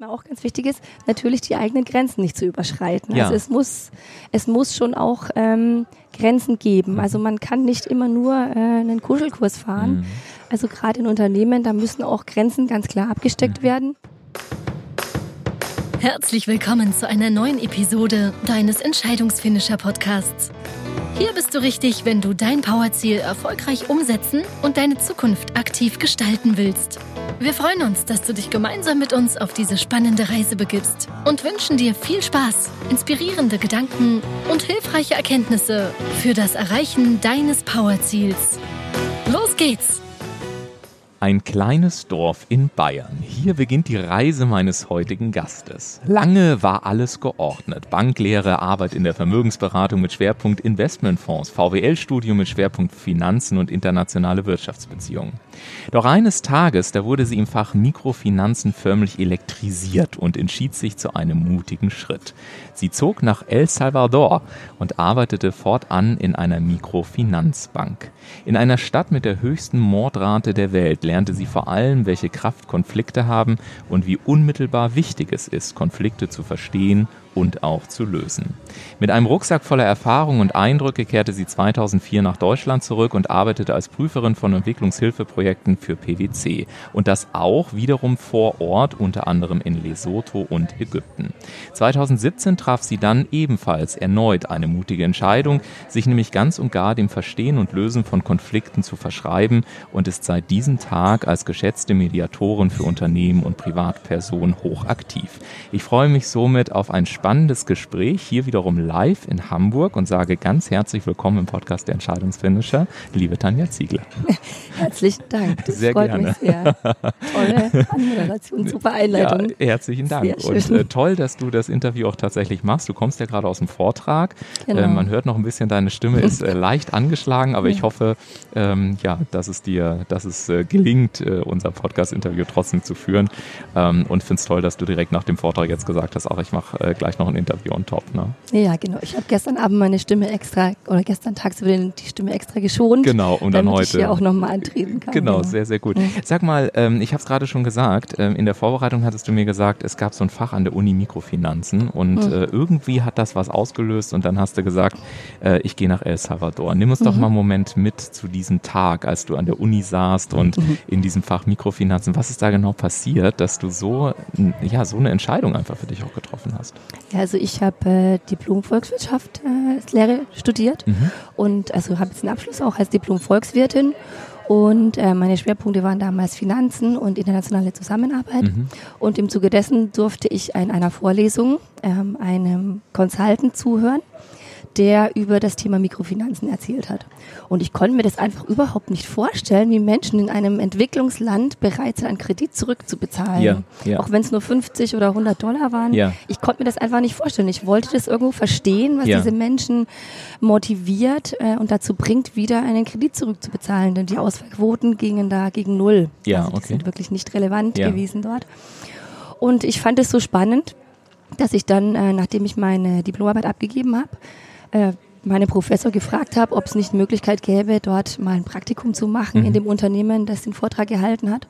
mir auch ganz wichtig ist, natürlich die eigenen Grenzen nicht zu überschreiten. Ja. Also es muss, es muss schon auch ähm, Grenzen geben. Mhm. Also man kann nicht immer nur äh, einen Kuschelkurs fahren. Mhm. Also gerade in Unternehmen, da müssen auch Grenzen ganz klar Mhm. abgesteckt werden. Herzlich willkommen zu einer neuen Episode deines Entscheidungsfinisher Podcasts. Hier bist du richtig, wenn du dein Powerziel erfolgreich umsetzen und deine Zukunft aktiv gestalten willst. Wir freuen uns, dass du dich gemeinsam mit uns auf diese spannende Reise begibst und wünschen dir viel Spaß, inspirierende Gedanken und hilfreiche Erkenntnisse für das Erreichen deines Powerziels. Los geht's! Ein kleines Dorf in Bayern. Hier beginnt die Reise meines heutigen Gastes. Lange war alles geordnet. Banklehre, Arbeit in der Vermögensberatung mit Schwerpunkt Investmentfonds, VWL-Studium mit Schwerpunkt Finanzen und internationale Wirtschaftsbeziehungen. Doch eines Tages, da wurde sie im Fach Mikrofinanzen förmlich elektrisiert und entschied sich zu einem mutigen Schritt. Sie zog nach El Salvador und arbeitete fortan in einer Mikrofinanzbank. In einer Stadt mit der höchsten Mordrate der Welt lernte sie vor allem, welche Kraft Konflikte haben und wie unmittelbar wichtig es ist, Konflikte zu verstehen und auch zu lösen. Mit einem Rucksack voller Erfahrung und Eindrücke kehrte sie 2004 nach Deutschland zurück und arbeitete als Prüferin von Entwicklungshilfeprojekten für PwC. Und das auch wiederum vor Ort, unter anderem in Lesotho und Ägypten. 2017 traf sie dann ebenfalls erneut eine mutige Entscheidung, sich nämlich ganz und gar dem Verstehen und Lösen von Konflikten zu verschreiben und ist seit diesem Tag als geschätzte Mediatorin für Unternehmen und Privatpersonen hochaktiv. Ich freue mich somit auf ein spannendes Gespräch hier wiederum live in Hamburg und sage ganz herzlich willkommen im Podcast der Entscheidungsfinisher, liebe Tanja Ziegler. Herzlichen Dank. Das Sehr freut gerne. mich sehr. Tolle Anmoderation, super Einleitung. Ja, herzlichen Dank. Und äh, toll, dass du das Interview auch tatsächlich machst. Du kommst ja gerade aus dem Vortrag. Genau. Äh, man hört noch ein bisschen, deine Stimme ist äh, leicht angeschlagen, aber ich hoffe, ähm, ja, dass es dir, dass es äh, gelingt, äh, unser Podcast-Interview trotzdem zu führen. Ähm, und finde es toll, dass du direkt nach dem Vortrag jetzt gesagt hast, auch ich mache äh, gleich noch ein Interview on top. Ne? Ja, genau. Ich habe gestern Abend meine Stimme extra, oder gestern tagsüber die Stimme extra geschont. Genau, und dann damit ich heute- hier auch nochmal antreten kann. Genau, sehr, sehr gut. Sag mal, ähm, ich habe es gerade schon gesagt, ähm, in der Vorbereitung hattest du mir gesagt, es gab so ein Fach an der Uni Mikrofinanzen und äh, irgendwie hat das was ausgelöst und dann hast du gesagt, äh, ich gehe nach El Salvador. Nimm uns doch mal einen Moment mit zu diesem Tag, als du an der Uni saßt und in diesem Fach Mikrofinanzen. Was ist da genau passiert, dass du so, ja, so eine Entscheidung einfach für dich auch getroffen hast? Ja, also ich habe äh, Diplom Volkswirtschaft äh, als Lehre studiert. Und also habe jetzt einen Abschluss auch als Diplom Volkswirtin und äh, meine Schwerpunkte waren damals Finanzen und internationale Zusammenarbeit. Und im Zuge dessen durfte ich in einer Vorlesung ähm, einem Consultant zuhören der über das Thema Mikrofinanzen erzählt hat. Und ich konnte mir das einfach überhaupt nicht vorstellen, wie Menschen in einem Entwicklungsland bereit sind, einen Kredit zurückzubezahlen. Ja, ja. Auch wenn es nur 50 oder 100 Dollar waren. Ja. Ich konnte mir das einfach nicht vorstellen. Ich wollte das irgendwo verstehen, was diese Menschen motiviert äh, und dazu bringt, wieder einen Kredit zurückzubezahlen. Denn die Ausfallquoten gingen da gegen Null. Ja, also die okay. sind wirklich nicht relevant gewesen dort. Und ich fand es so spannend, dass ich dann, äh, nachdem ich meine Diplomarbeit abgegeben habe, äh, meine Professor gefragt habe, ob es nicht Möglichkeit gäbe, dort mal ein Praktikum zu machen Mhm. in dem Unternehmen, das den Vortrag gehalten hat.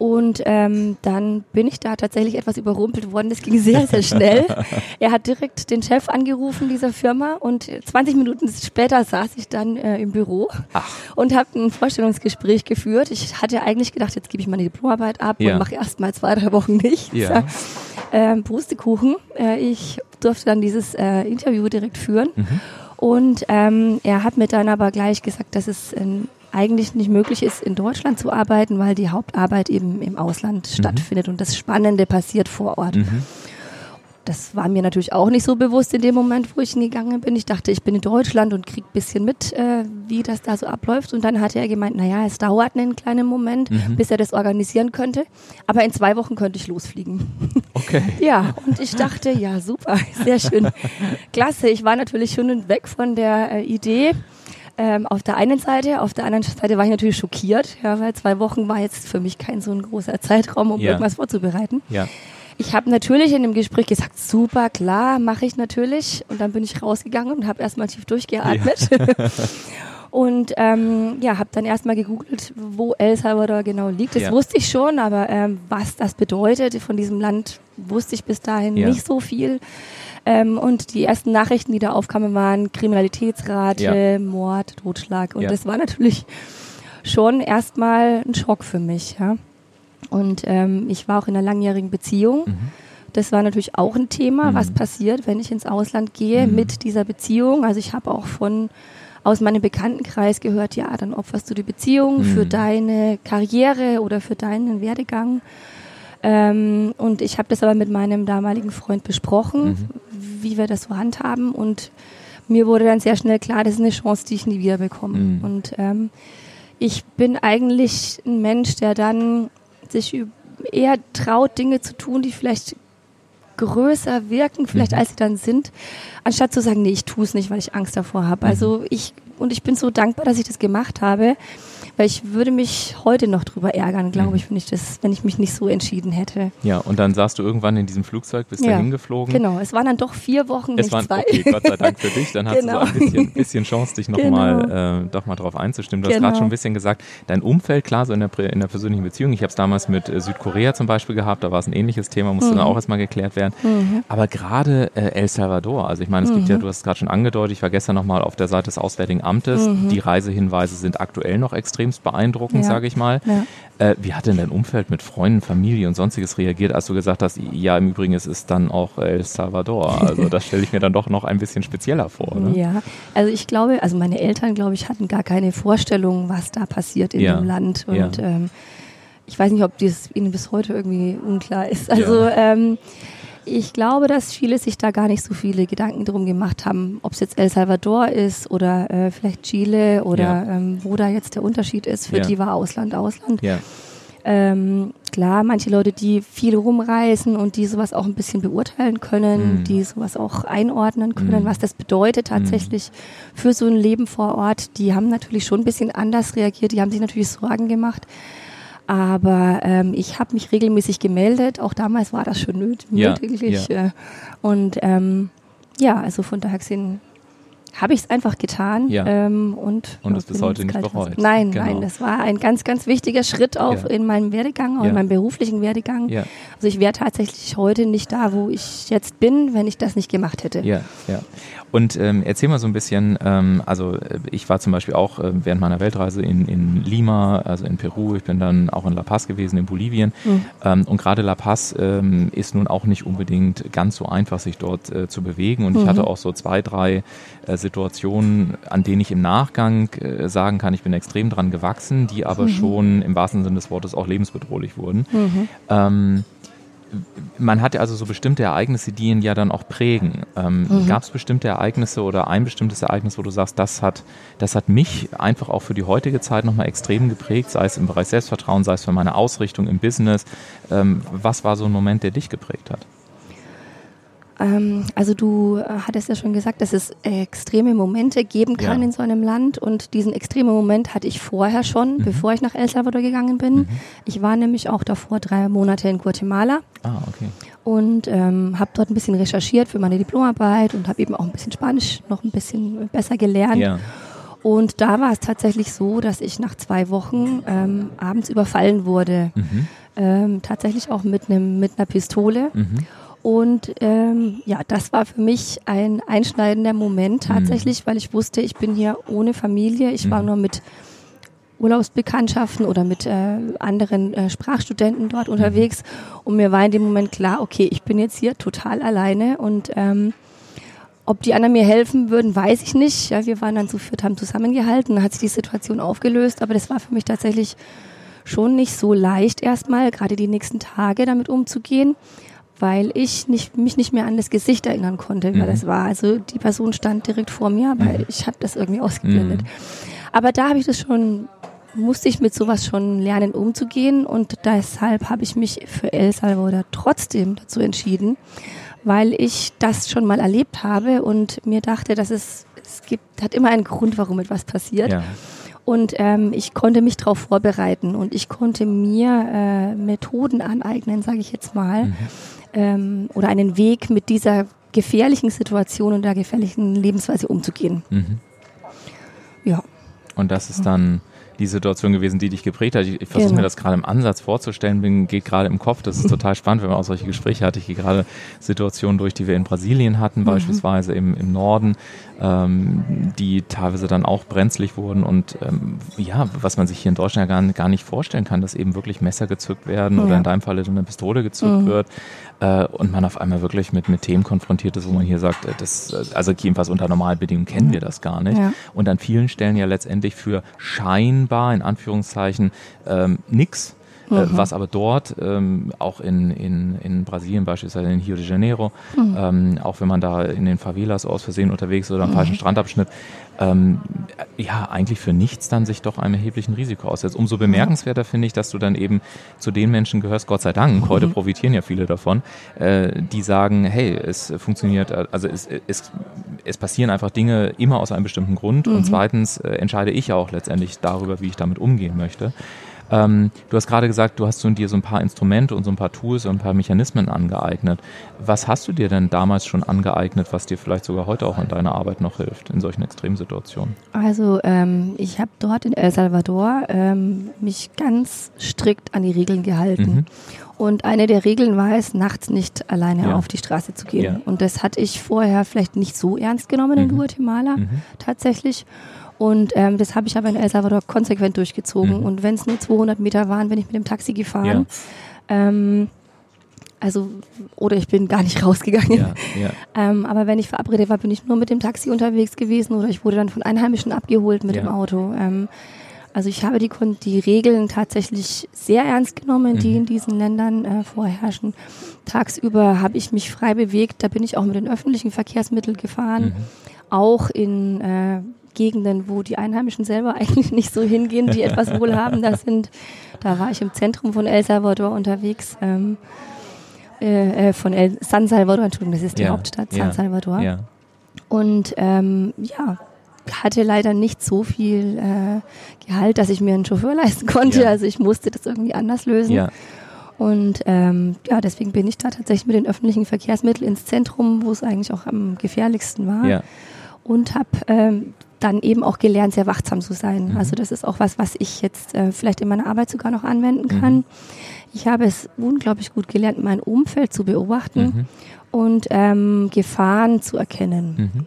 Und ähm, dann bin ich da tatsächlich etwas überrumpelt worden. Das ging sehr, sehr schnell. er hat direkt den Chef angerufen dieser Firma und 20 Minuten später saß ich dann äh, im Büro und habe ein Vorstellungsgespräch geführt. Ich hatte eigentlich gedacht, jetzt gebe ich meine Diplomarbeit ab Ja. und mache erst mal zwei, drei Wochen nichts. Ja. Ähm, Pustekuchen. Äh, ich durfte dann dieses äh, Interview direkt führen. Mhm. Und ähm, er hat mir dann aber gleich gesagt, dass es ähm, eigentlich nicht möglich ist, in Deutschland zu arbeiten, weil die Hauptarbeit eben im Ausland Mhm. stattfindet und das Spannende passiert vor Ort. Das war mir natürlich auch nicht so bewusst in dem Moment, wo ich hingegangen bin. Ich dachte, ich bin in Deutschland und krieg ein bisschen mit, äh, wie das da so abläuft. Und dann hatte er gemeint, naja, es dauert einen kleinen Moment, Mhm. bis er das organisieren könnte. Aber in zwei Wochen könnte ich losfliegen. Okay. Ja, und ich dachte, ja, super, sehr schön. Klasse. Ich war natürlich schon weg von der äh, Idee. Ähm, auf der einen Seite, auf der anderen Seite war ich natürlich schockiert, ja, weil zwei Wochen war jetzt für mich kein so ein großer Zeitraum, um Ja. irgendwas vorzubereiten. Ja. Ich habe natürlich in dem Gespräch gesagt, super, klar, mache ich natürlich. Und dann bin ich rausgegangen und habe erstmal tief durchgeatmet. Und ähm, ja, habe dann erstmal gegoogelt, wo El Salvador genau liegt. Das Ja. wusste ich schon, aber ähm, was das bedeutet von diesem Land, wusste ich bis dahin Ja. nicht so viel. Ähm, und die ersten Nachrichten, die da aufkamen, waren Kriminalitätsrate, Ja. Mord, Totschlag. Und Ja. das war natürlich schon erstmal ein Schock für mich. Ja. Und ähm, ich war auch in einer langjährigen Beziehung. Mhm. Das war natürlich auch ein Thema, Mhm. was passiert, wenn ich ins Ausland gehe Mhm. mit dieser Beziehung. Also ich habe auch von aus meinem Bekanntenkreis gehört, ja, dann opferst du die Beziehung für Mhm. deine Karriere oder für deinen Werdegang. Ähm, und ich habe das aber mit meinem damaligen Freund besprochen, Mhm. Wie wir das so handhaben. Und mir wurde dann sehr schnell klar, das ist eine Chance, die ich nie wieder bekomme. Mhm. Und ähm, ich bin eigentlich ein Mensch, der dann sich eher traut, Dinge zu tun, die vielleicht größer wirken, vielleicht Mhm. als sie dann sind, anstatt zu sagen, nee, ich tue es nicht, weil ich Angst davor habe. Mhm. Also ich und ich bin so dankbar, dass ich das gemacht habe, weil ich würde mich heute noch drüber ärgern, glaube Mhm. ich, wenn ich das, wenn ich mich nicht so entschieden hätte. Ja, und dann saßt du irgendwann in diesem Flugzeug, bist Ja, dahin geflogen. Genau, es waren dann doch vier Wochen, Es nicht waren, zwei. okay, Gott sei Dank für dich, dann hast Genau. du so ein bisschen, bisschen Chance, dich nochmal äh, doch mal drauf einzustimmen. Du hast Genau. gerade schon ein bisschen gesagt, dein Umfeld, klar, so in der, in der persönlichen Beziehung. Ich habe es damals mit äh, Südkorea zum Beispiel gehabt, da war es ein ähnliches Thema, musste Mhm. dann auch erstmal geklärt werden. Aber gerade äh, El Salvador, also ich meine, es gibt Mhm. ja, du hast es gerade schon angedeutet, ich war gestern nochmal auf der Seite des Auswärtigen Amtes. Die Reisehinweise sind aktuell noch extremst beeindruckend. Ja. sage ich mal. Ja. Äh, wie hat denn dein Umfeld mit Freunden, Familie und sonstiges reagiert, als du gesagt hast, ja, im Übrigen ist es dann auch El Salvador. Also das stelle ich mir dann doch noch ein bisschen spezieller vor. Ne? Ja, also ich glaube, also meine Eltern, glaube ich, hatten gar keine Vorstellung, was da passiert in Ja, dem Land. Und ähm, ich weiß nicht, ob das ihnen bis heute irgendwie unklar ist. Also ähm, ich glaube, dass viele sich da gar nicht so viele Gedanken drum gemacht haben, ob es jetzt El Salvador ist oder äh, vielleicht Chile oder Ja. ähm, wo da jetzt der Unterschied ist. Für Ja. die war Ausland Ausland. Ja, Ähm, klar, manche Leute, die viel rumreisen und die sowas auch ein bisschen beurteilen können, Mhm. die sowas auch einordnen können, Mhm. was das bedeutet tatsächlich für so ein Leben vor Ort, die haben natürlich schon ein bisschen anders reagiert, die haben sich natürlich Sorgen gemacht. Aber ähm, ich habe mich regelmäßig gemeldet, auch damals war das schon nöt- Ja, ja. Und ähm, ja, also von daher gesehen habe ich es einfach getan Ja. ähm, und, Und es bis heute nicht bereut. Nein, Genau. nein, das war ein ganz, ganz wichtiger Schritt auch Ja. in meinem Werdegang, auch Ja. in meinem beruflichen Werdegang. ja, Also ich wäre tatsächlich heute nicht da, wo ich jetzt bin, wenn ich das nicht gemacht hätte. ja, ja. Und ähm, erzähl mal so ein bisschen, ähm, also äh, ich war zum Beispiel auch äh, während meiner Weltreise in, in Lima, also in Peru, ich bin dann auch in La Paz gewesen, in Bolivien. Mhm. Ähm, und gerade La Paz ähm, ist nun auch nicht unbedingt ganz so einfach, sich dort äh, zu bewegen. Und ich Mhm. hatte auch so zwei, drei äh, Situationen, an denen ich im Nachgang äh, sagen kann, ich bin extrem dran gewachsen, die aber schon im wahrsten Sinne des Wortes auch lebensbedrohlich wurden. Mhm. Ähm, man hat ja also so bestimmte Ereignisse, die ihn ja dann auch prägen. Ähm, Mhm. Gab es bestimmte Ereignisse oder ein bestimmtes Ereignis, wo du sagst, das hat, das hat mich einfach auch für die heutige Zeit nochmal extrem geprägt, sei es im Bereich Selbstvertrauen, sei es für meine Ausrichtung im Business. Ähm, was war so ein Moment, der dich geprägt hat? Ähm, also du äh, hattest ja schon gesagt, dass es extreme Momente geben kann Ja. in so einem Land und diesen extremen Moment hatte ich vorher schon, Mhm. bevor ich nach El Salvador gegangen bin. Ich war nämlich auch davor drei Monate in Guatemala Ah, okay. und ähm, habe dort ein bisschen recherchiert für meine Diplomarbeit und habe eben auch ein bisschen Spanisch noch ein bisschen besser gelernt. Ja. Und da war es tatsächlich so, dass ich nach zwei Wochen ähm, abends überfallen wurde. Mhm. Ähm, tatsächlich auch mit einem mit einer Pistole. Mhm. Und ähm, ja, das war für mich ein einschneidender Moment tatsächlich, weil ich wusste, ich bin hier ohne Familie. Ich war Mhm. nur mit Urlaubsbekanntschaften oder mit äh, anderen äh, Sprachstudenten dort unterwegs. Und mir war in dem Moment klar, okay, ich bin jetzt hier total alleine und ähm, ob die anderen mir helfen würden, weiß ich nicht. Ja, wir waren dann zu viert, haben zusammengehalten, dann hat sich die Situation aufgelöst, aber das war für mich tatsächlich schon nicht so leicht erstmal, gerade die nächsten Tage damit umzugehen, weil ich nicht, mich nicht mehr an das Gesicht erinnern konnte, wer Mhm. das war. Also die Person stand direkt vor mir, aber Mhm. ich habe das irgendwie ausgeblendet. Mhm. Aber da habe ich das schon, musste ich mit sowas schon lernen umzugehen und deshalb habe ich mich für El Salvador trotzdem dazu entschieden, weil ich das schon mal erlebt habe und mir dachte, dass es, es gibt, hat immer einen Grund, warum etwas passiert. Ja. Und ähm, ich konnte mich darauf vorbereiten und ich konnte mir äh, Methoden aneignen, sage ich jetzt mal, Mhm. Ähm, oder einen Weg mit dieser gefährlichen Situation und der gefährlichen Lebensweise umzugehen. Mhm. Ja, Und das ist dann die Situation gewesen, die dich geprägt hat. Ich, ich versuche genau. mir das gerade im Ansatz vorzustellen, bin, geht gerade im Kopf. Das ist total spannend, wenn man auch solche Gespräche hat. Ich gehe gerade Situationen durch, die wir in Brasilien hatten, mhm. beispielsweise im, im Norden, ähm, die teilweise dann auch brenzlig wurden und ähm, ja, was man sich hier in Deutschland gar, gar nicht vorstellen kann, dass eben wirklich Messer gezückt werden ja. oder in deinem Falle eine Pistole gezückt mhm. wird äh, und man auf einmal wirklich mit, mit Themen konfrontiert ist, wo man hier sagt, äh, das, äh, also jedenfalls unter normalen Bedingungen kennen mhm. wir das gar nicht. Ja. Und an vielen Stellen ja letztendlich für scheinbar, in Anführungszeichen, ähm, äh, mhm. was aber dort, ähm, auch in, in, in Brasilien beispielsweise in Rio de Janeiro, mhm. ähm, auch wenn man da in den Favelas aus Versehen unterwegs ist oder am mhm. falschen Strandabschnitt, ähm, ja, eigentlich für nichts dann sich doch einem erheblichen Risiko aussetzt. Umso bemerkenswerter finde ich, dass du dann eben zu den Menschen gehörst, Gott sei Dank, heute mhm. profitieren ja viele davon, äh, die sagen, hey, es funktioniert, also es, es, es passieren einfach Dinge immer aus einem bestimmten Grund und mhm. zweitens äh, entscheide ich auch letztendlich darüber, wie ich damit umgehen möchte. Ähm, du hast gerade gesagt, du hast so dir so ein paar Instrumente und so ein paar Tools und ein paar Mechanismen angeeignet. Was hast du dir denn damals schon angeeignet, was dir vielleicht sogar heute auch in deiner Arbeit noch hilft, in solchen Extremsituationen? Also ähm, ich habe dort in El Salvador ähm, mich ganz strikt an die Regeln gehalten. Mhm. Und eine der Regeln war es, nachts nicht alleine ja. auf die Straße zu gehen. Ja. Und das hatte ich vorher vielleicht nicht so ernst genommen in mhm. Guatemala mhm. tatsächlich. Und ähm, das habe ich aber in El Salvador konsequent durchgezogen. Mhm. Und wenn es nur 200 Meter waren, bin ich mit dem Taxi gefahren. Ja. Ähm, also, oder ich bin gar nicht rausgegangen. Ja, ja. ähm, aber wenn ich verabredet war, bin ich nur mit dem Taxi unterwegs gewesen oder ich wurde dann von Einheimischen abgeholt mit ja. dem Auto. Ähm, also ich habe die, die Regeln tatsächlich sehr ernst genommen, die mhm. in diesen Ländern äh, vorherrschen. Tagsüber habe ich mich frei bewegt, da bin ich auch mit den öffentlichen Verkehrsmitteln gefahren. Mhm. Auch in äh, Gegenden, wo die Einheimischen selber eigentlich nicht so hingehen, die etwas wohlhabender sind. Da war ich im Zentrum von El Salvador unterwegs. Ähm, äh, äh von El San Salvador, Entschuldigung, das ist die ja, Hauptstadt, San ja, Salvador. Ja. Und ähm, ja, hatte leider nicht so viel äh, Gehalt, dass ich mir einen Chauffeur leisten konnte. Also ich musste das irgendwie anders lösen. Und ähm, ja, deswegen bin ich da tatsächlich mit den öffentlichen Verkehrsmitteln ins Zentrum, wo es eigentlich auch am gefährlichsten war. Und habe ähm, dann eben auch gelernt, sehr wachsam zu sein. Mhm. Also das ist auch was, was ich jetzt äh, vielleicht in meiner Arbeit sogar noch anwenden mhm. kann. Mhm. Ich habe es unglaublich gut gelernt, mein Umfeld zu beobachten mhm. und ähm, Gefahren zu erkennen. Mhm.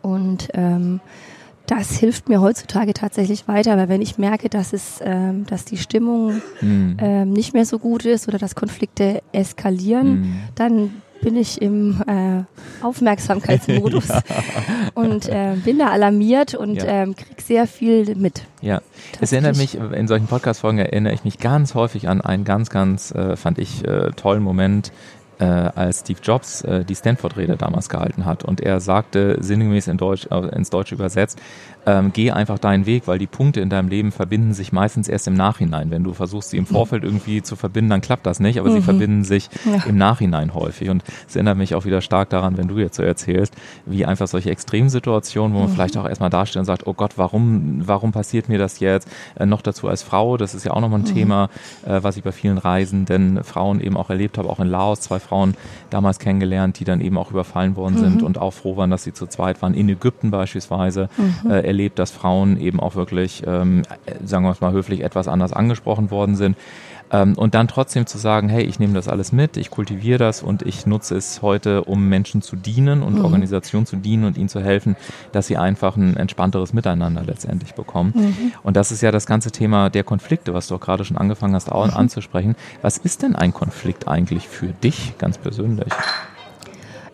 Und ähm, das hilft mir heutzutage tatsächlich weiter, weil wenn ich merke, dass es, ähm, dass die Stimmung mhm. ähm, nicht mehr so gut ist oder dass Konflikte eskalieren, mhm. dann bin ich im äh, Aufmerksamkeitsmodus ja. und äh, bin da alarmiert und ja. ähm, krieg sehr viel mit. Ja, es erinnert mich, in solchen Podcast-Folgen erinnere ich mich ganz häufig an einen ganz, ganz, äh, fand ich, äh, tollen Moment äh, als Steve Jobs äh, die Stanford-Rede damals gehalten hat. Und er sagte sinngemäß in Deutsch, ins Deutsche übersetzt, ähm, geh einfach deinen Weg, weil die Punkte in deinem Leben verbinden sich meistens erst im Nachhinein. Wenn du versuchst, sie im Vorfeld irgendwie zu verbinden, dann klappt das nicht, aber mhm. sie verbinden sich ja. im Nachhinein häufig. Und es erinnert mich auch wieder stark daran, wenn du jetzt so erzählst, wie einfach solche Extremsituationen, wo man mhm. vielleicht auch erstmal dasteht und sagt, oh Gott, warum, warum passiert mir das jetzt? Äh, noch dazu als Frau, das ist ja auch nochmal ein mhm. Thema, äh, was ich bei vielen Reisenden Frauen eben auch erlebt habe, auch in Laos, zwei Frauen damals kennengelernt, die dann eben auch überfallen worden sind mhm. und auch froh waren, dass sie zu zweit waren. In Ägypten beispielsweise mhm. äh, erlebt, dass Frauen eben auch wirklich, ähm, sagen wir es mal höflich, etwas anders angesprochen worden sind. Ähm, und dann trotzdem zu sagen, hey, ich nehme das alles mit, ich kultiviere das und ich nutze es heute, um Menschen zu dienen und mhm. Organisationen zu dienen und ihnen zu helfen, dass sie einfach ein entspannteres Miteinander letztendlich bekommen. Mhm. Und das ist ja das ganze Thema der Konflikte, was du auch gerade schon angefangen hast auch mhm. anzusprechen. Was ist denn ein Konflikt eigentlich für dich ganz persönlich?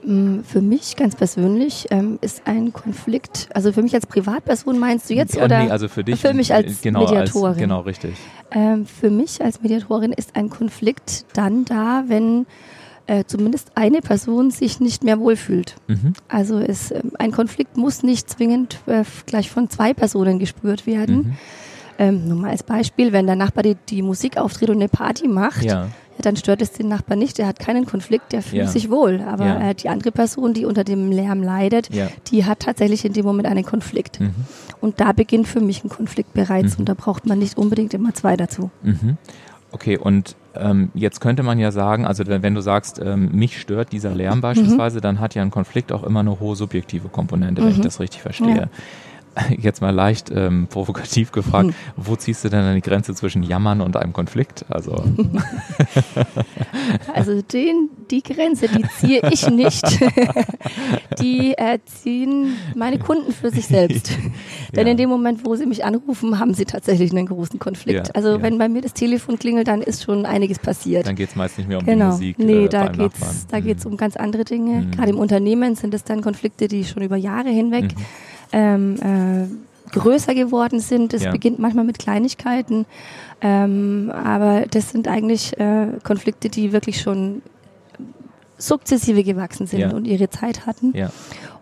Mm, für mich ganz persönlich ähm, ist ein Konflikt, also für mich als Privatperson meinst du jetzt oder? Nee, also für dich. Für mich als genau, Mediatorin. Als, genau, richtig. Ähm, für mich als Mediatorin ist ein Konflikt dann da, wenn äh, zumindest eine Person sich nicht mehr wohlfühlt. Mhm. Also es, äh, ein Konflikt muss nicht zwingend äh, gleich von zwei Personen gespürt werden. Mhm. Ähm, nur mal als Beispiel, wenn der Nachbar die, die Musik auftritt und eine Party macht, ja ja, dann stört es den Nachbarn nicht, der hat keinen Konflikt, der fühlt ja. sich wohl. Aber ja. die andere Person, die unter dem Lärm leidet, die hat tatsächlich in dem Moment einen Konflikt. Mhm. Und da beginnt für mich ein Konflikt bereits mhm. und da braucht man nicht unbedingt immer zwei dazu. Mhm. Okay, und ähm, jetzt könnte man ja sagen, also wenn du sagst, ähm, mich stört dieser Lärm mhm. beispielsweise, dann hat ja ein Konflikt auch immer eine hohe subjektive Komponente, wenn ich mhm. das richtig verstehe. jetzt mal leicht ähm, provokativ gefragt, hm. wo ziehst du denn die Grenze zwischen Jammern und einem Konflikt? Also, also den, die Grenze, die ziehe ich nicht. die äh, ziehen meine Kunden für sich selbst. Denn in dem Moment, wo sie mich anrufen, haben sie tatsächlich einen großen Konflikt. Ja, also ja. wenn bei mir das Telefon klingelt, dann ist schon einiges passiert. Dann geht es meist nicht mehr um genau. die Musik. Nee, äh, da geht es da geht's mhm. um ganz andere Dinge. Mhm. Gerade im Unternehmen sind es dann Konflikte, die schon über Jahre hinweg mhm. Ähm, äh, größer geworden sind. Es ja. beginnt manchmal mit Kleinigkeiten, ähm, aber das sind eigentlich äh, Konflikte, die wirklich schon sukzessive gewachsen sind ja. und ihre Zeit hatten. Ja.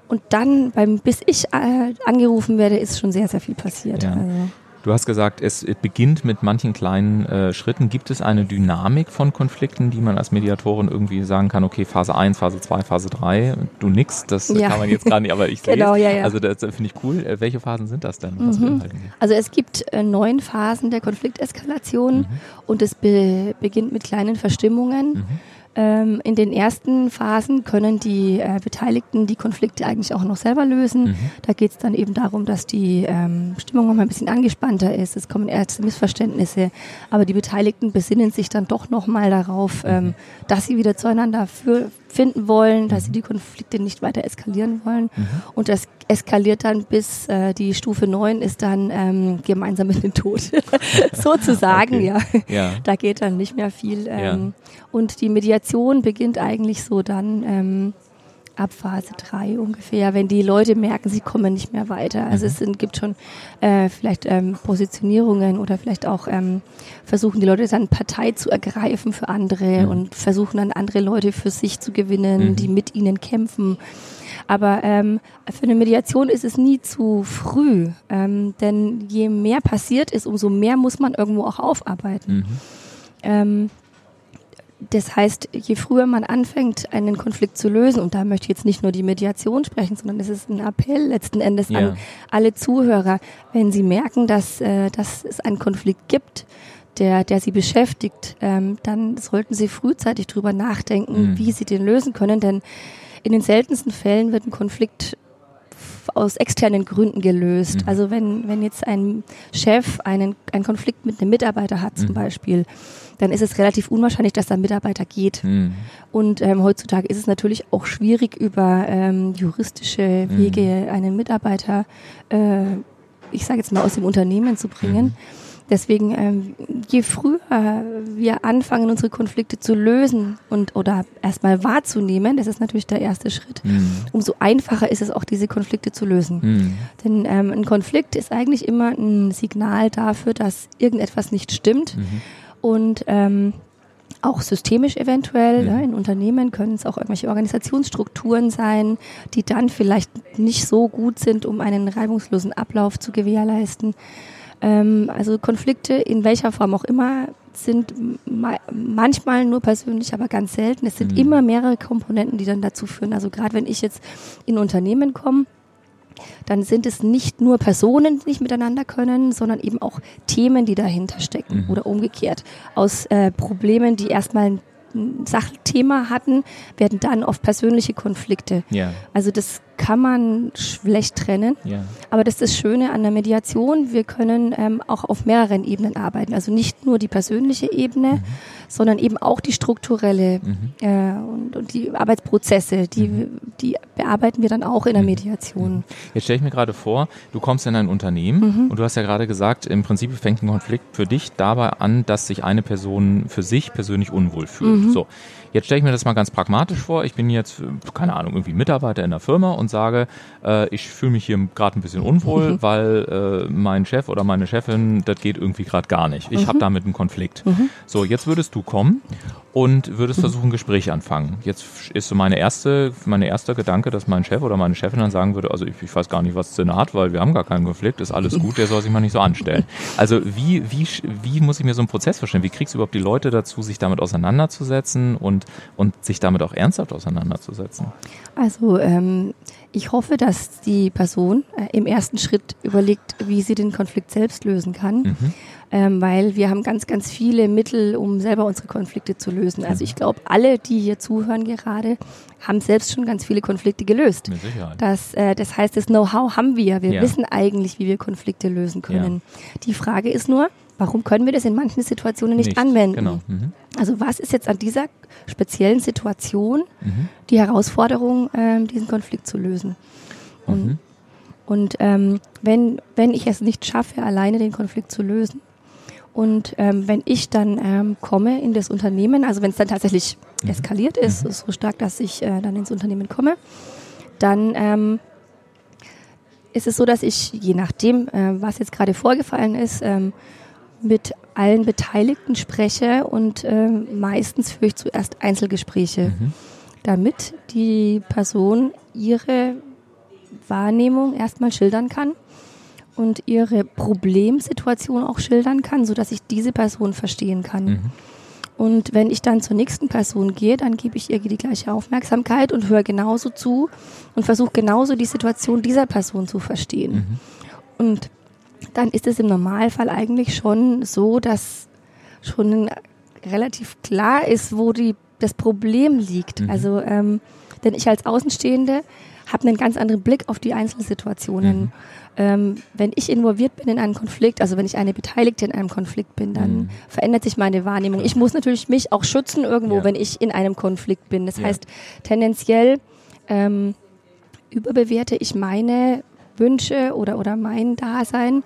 Und dann, beim, bis ich äh, angerufen werde, ist schon sehr, sehr viel passiert. Ja. Also. Du hast gesagt, es beginnt mit manchen kleinen äh, Schritten. Gibt es eine Dynamik von Konflikten, die man als Mediatorin irgendwie sagen kann, okay, Phase 1, Phase 2, Phase 3, du nix, das ja. kann man jetzt gar nicht, aber ich sehe genau, ja, ja. Also das finde ich cool. Äh, welche Phasen sind das denn? Mhm. Also es gibt äh, neun Phasen der Konflikteskalation mhm. und es be beginnt mit kleinen Verstimmungen. Mhm ähm, in den ersten Phasen können die äh, Beteiligten die Konflikte eigentlich auch noch selber lösen. Mhm. Da geht es dann eben darum, dass die ähm, Stimmung noch mal ein bisschen angespannter ist. Es kommen erste Missverständnisse, aber die Beteiligten besinnen sich dann doch noch mal darauf, mhm. ähm, dass sie wieder zueinander für, finden wollen, dass sie mhm. die Konflikte nicht weiter eskalieren wollen. Mhm. Und das eskaliert dann bis äh, die Stufe 9 ist dann ähm, gemeinsam mit dem Tod. Sozusagen, okay. ja. ja. Da geht dann nicht mehr viel. Ähm, ja. Und die Mediation beginnt eigentlich so dann ähm, ab Phase 3 ungefähr, wenn die Leute merken, sie kommen nicht mehr weiter. Also mhm. es sind, gibt schon äh, vielleicht ähm, Positionierungen oder vielleicht auch ähm, versuchen die Leute dann Partei zu ergreifen für andere mhm. und versuchen dann andere Leute für sich zu gewinnen, mhm. die mit ihnen kämpfen. Aber ähm, für eine Mediation ist es nie zu früh, ähm, denn je mehr passiert ist, umso mehr muss man irgendwo auch aufarbeiten. Mhm. Ähm, das heißt, je früher man anfängt, einen Konflikt zu lösen, und da möchte ich jetzt nicht nur die Mediation sprechen, sondern es ist ein Appell letzten Endes ja. an alle Zuhörer, wenn sie merken, dass, äh, dass es einen Konflikt gibt, der, der sie beschäftigt, ähm, dann sollten sie frühzeitig drüber nachdenken, mhm. wie sie den lösen können, denn in den seltensten Fällen wird ein Konflikt aus externen Gründen gelöst. Mhm. Also wenn, wenn jetzt ein Chef einen, einen Konflikt mit einem Mitarbeiter hat zum mhm. Beispiel, dann ist es relativ unwahrscheinlich, dass der Mitarbeiter geht. Mhm. Und ähm, heutzutage ist es natürlich auch schwierig, über ähm, juristische mhm. Wege einen Mitarbeiter, äh, ich sage jetzt mal, aus dem Unternehmen zu bringen. Mhm. Deswegen, ähm, je früher wir anfangen, unsere Konflikte zu lösen und oder erstmal wahrzunehmen, das ist natürlich der erste Schritt, mhm. umso einfacher ist es auch, diese Konflikte zu lösen. Mhm. Denn ähm, ein Konflikt ist eigentlich immer ein Signal dafür, dass irgendetwas nicht stimmt. Mhm. Und ähm, auch systemisch eventuell. Ja. Ne, in Unternehmen können es auch irgendwelche Organisationsstrukturen sein, die dann vielleicht nicht so gut sind, um einen reibungslosen Ablauf zu gewährleisten. Ähm, also Konflikte in welcher Form auch immer sind ma manchmal nur persönlich, aber ganz selten. Es sind mhm. immer mehrere Komponenten, die dann dazu führen. Also gerade wenn ich jetzt in Unternehmen komme, dann sind es nicht nur Personen, die nicht miteinander können, sondern eben auch Themen, die dahinter stecken mhm. oder umgekehrt. Aus äh, Problemen, die erstmal ein Sachthema hatten, werden dann oft persönliche Konflikte. Ja. Also das kann man schlecht trennen. Ja. Aber das ist das Schöne an der Mediation. Wir können ähm, auch auf mehreren Ebenen arbeiten. Also nicht nur die persönliche Ebene, mhm. sondern eben auch die strukturelle mhm. äh, und, und, die Arbeitsprozesse, die, mhm. die bearbeiten wir dann auch in der mhm. Mediation. Mhm. Jetzt stelle ich mir gerade vor, du kommst in ein Unternehmen mhm. und du hast ja gerade gesagt, im Prinzip fängt ein Konflikt für dich dabei an, dass sich eine Person für sich persönlich unwohl fühlt. So. Jetzt stelle ich mir das mal ganz pragmatisch vor. Ich bin jetzt, keine Ahnung, irgendwie Mitarbeiter in der Firma und sage, äh, ich fühle mich hier gerade ein bisschen unwohl, mhm. weil äh, mein Chef oder meine Chefin, das geht irgendwie gerade gar nicht. Ich mhm. habe damit einen Konflikt. Mhm. So, jetzt würdest du kommen und würdest mhm. versuchen, ein Gespräch anfangen. Jetzt ist so meine erste, meine erste Gedanke, dass mein Chef oder meine Chefin dann sagen würde, also ich, ich weiß gar nicht, was Sinn hat, weil wir haben gar keinen Konflikt, ist alles gut, der soll sich mal nicht so anstellen. Also wie, wie, wie muss ich mir so einen Prozess vorstellen? Wie kriegst du überhaupt die Leute dazu, sich damit auseinanderzusetzen und, und sich damit auch ernsthaft auseinanderzusetzen? Also ähm, ich hoffe, dass die Person äh, im ersten Schritt überlegt, wie sie den Konflikt selbst lösen kann. Mhm. ähm, weil wir haben ganz, ganz viele Mittel, um selber unsere Konflikte zu lösen. Also ich glaube, alle, die hier zuhören gerade, haben selbst schon ganz viele Konflikte gelöst. Mit Sicherheit. Das, äh, das heißt, das Know-how haben wir. Wir Ja. wissen eigentlich, wie wir Konflikte lösen können. Die Frage ist nur, warum können wir das in manchen Situationen nicht, anwenden? Genau. Mhm. Also was ist jetzt an dieser speziellen Situation Mhm. die Herausforderung, ähm, diesen Konflikt zu lösen? Und, Mhm. und ähm, wenn, wenn ich es nicht schaffe, alleine den Konflikt zu lösen und ähm, wenn ich dann ähm, komme in das Unternehmen, also wenn es dann tatsächlich Mhm. eskaliert ist, so stark, dass ich äh, dann ins Unternehmen komme, dann ähm, ist es so, dass ich, je nachdem, äh, was jetzt gerade vorgefallen ist, ähm, mit allen Beteiligten spreche und ähm, meistens führe ich zuerst Einzelgespräche, Mhm. damit die Person ihre Wahrnehmung erstmal schildern kann und ihre Problemsituation auch schildern kann, sodass ich diese Person verstehen kann. Mhm. Und wenn ich dann zur nächsten Person gehe, dann gebe ich ihr die gleiche Aufmerksamkeit und höre genauso zu und versuche genauso die Situation dieser Person zu verstehen. Mhm. Und dann ist es im Normalfall eigentlich schon so, dass schon relativ klar ist, wo die, das Problem liegt. Mhm. Also, ähm, denn ich als Außenstehende habe einen ganz anderen Blick auf die Einzelsituationen. Mhm. Ähm, wenn ich involviert bin in einen Konflikt, also wenn ich eine Beteiligte in einem Konflikt bin, dann Mhm. verändert sich meine Wahrnehmung. Ich muss natürlich mich auch schützen irgendwo, Ja. wenn ich in einem Konflikt bin. Das Ja. heißt, tendenziell ähm, überbewerte ich meine Wünsche oder, oder mein Dasein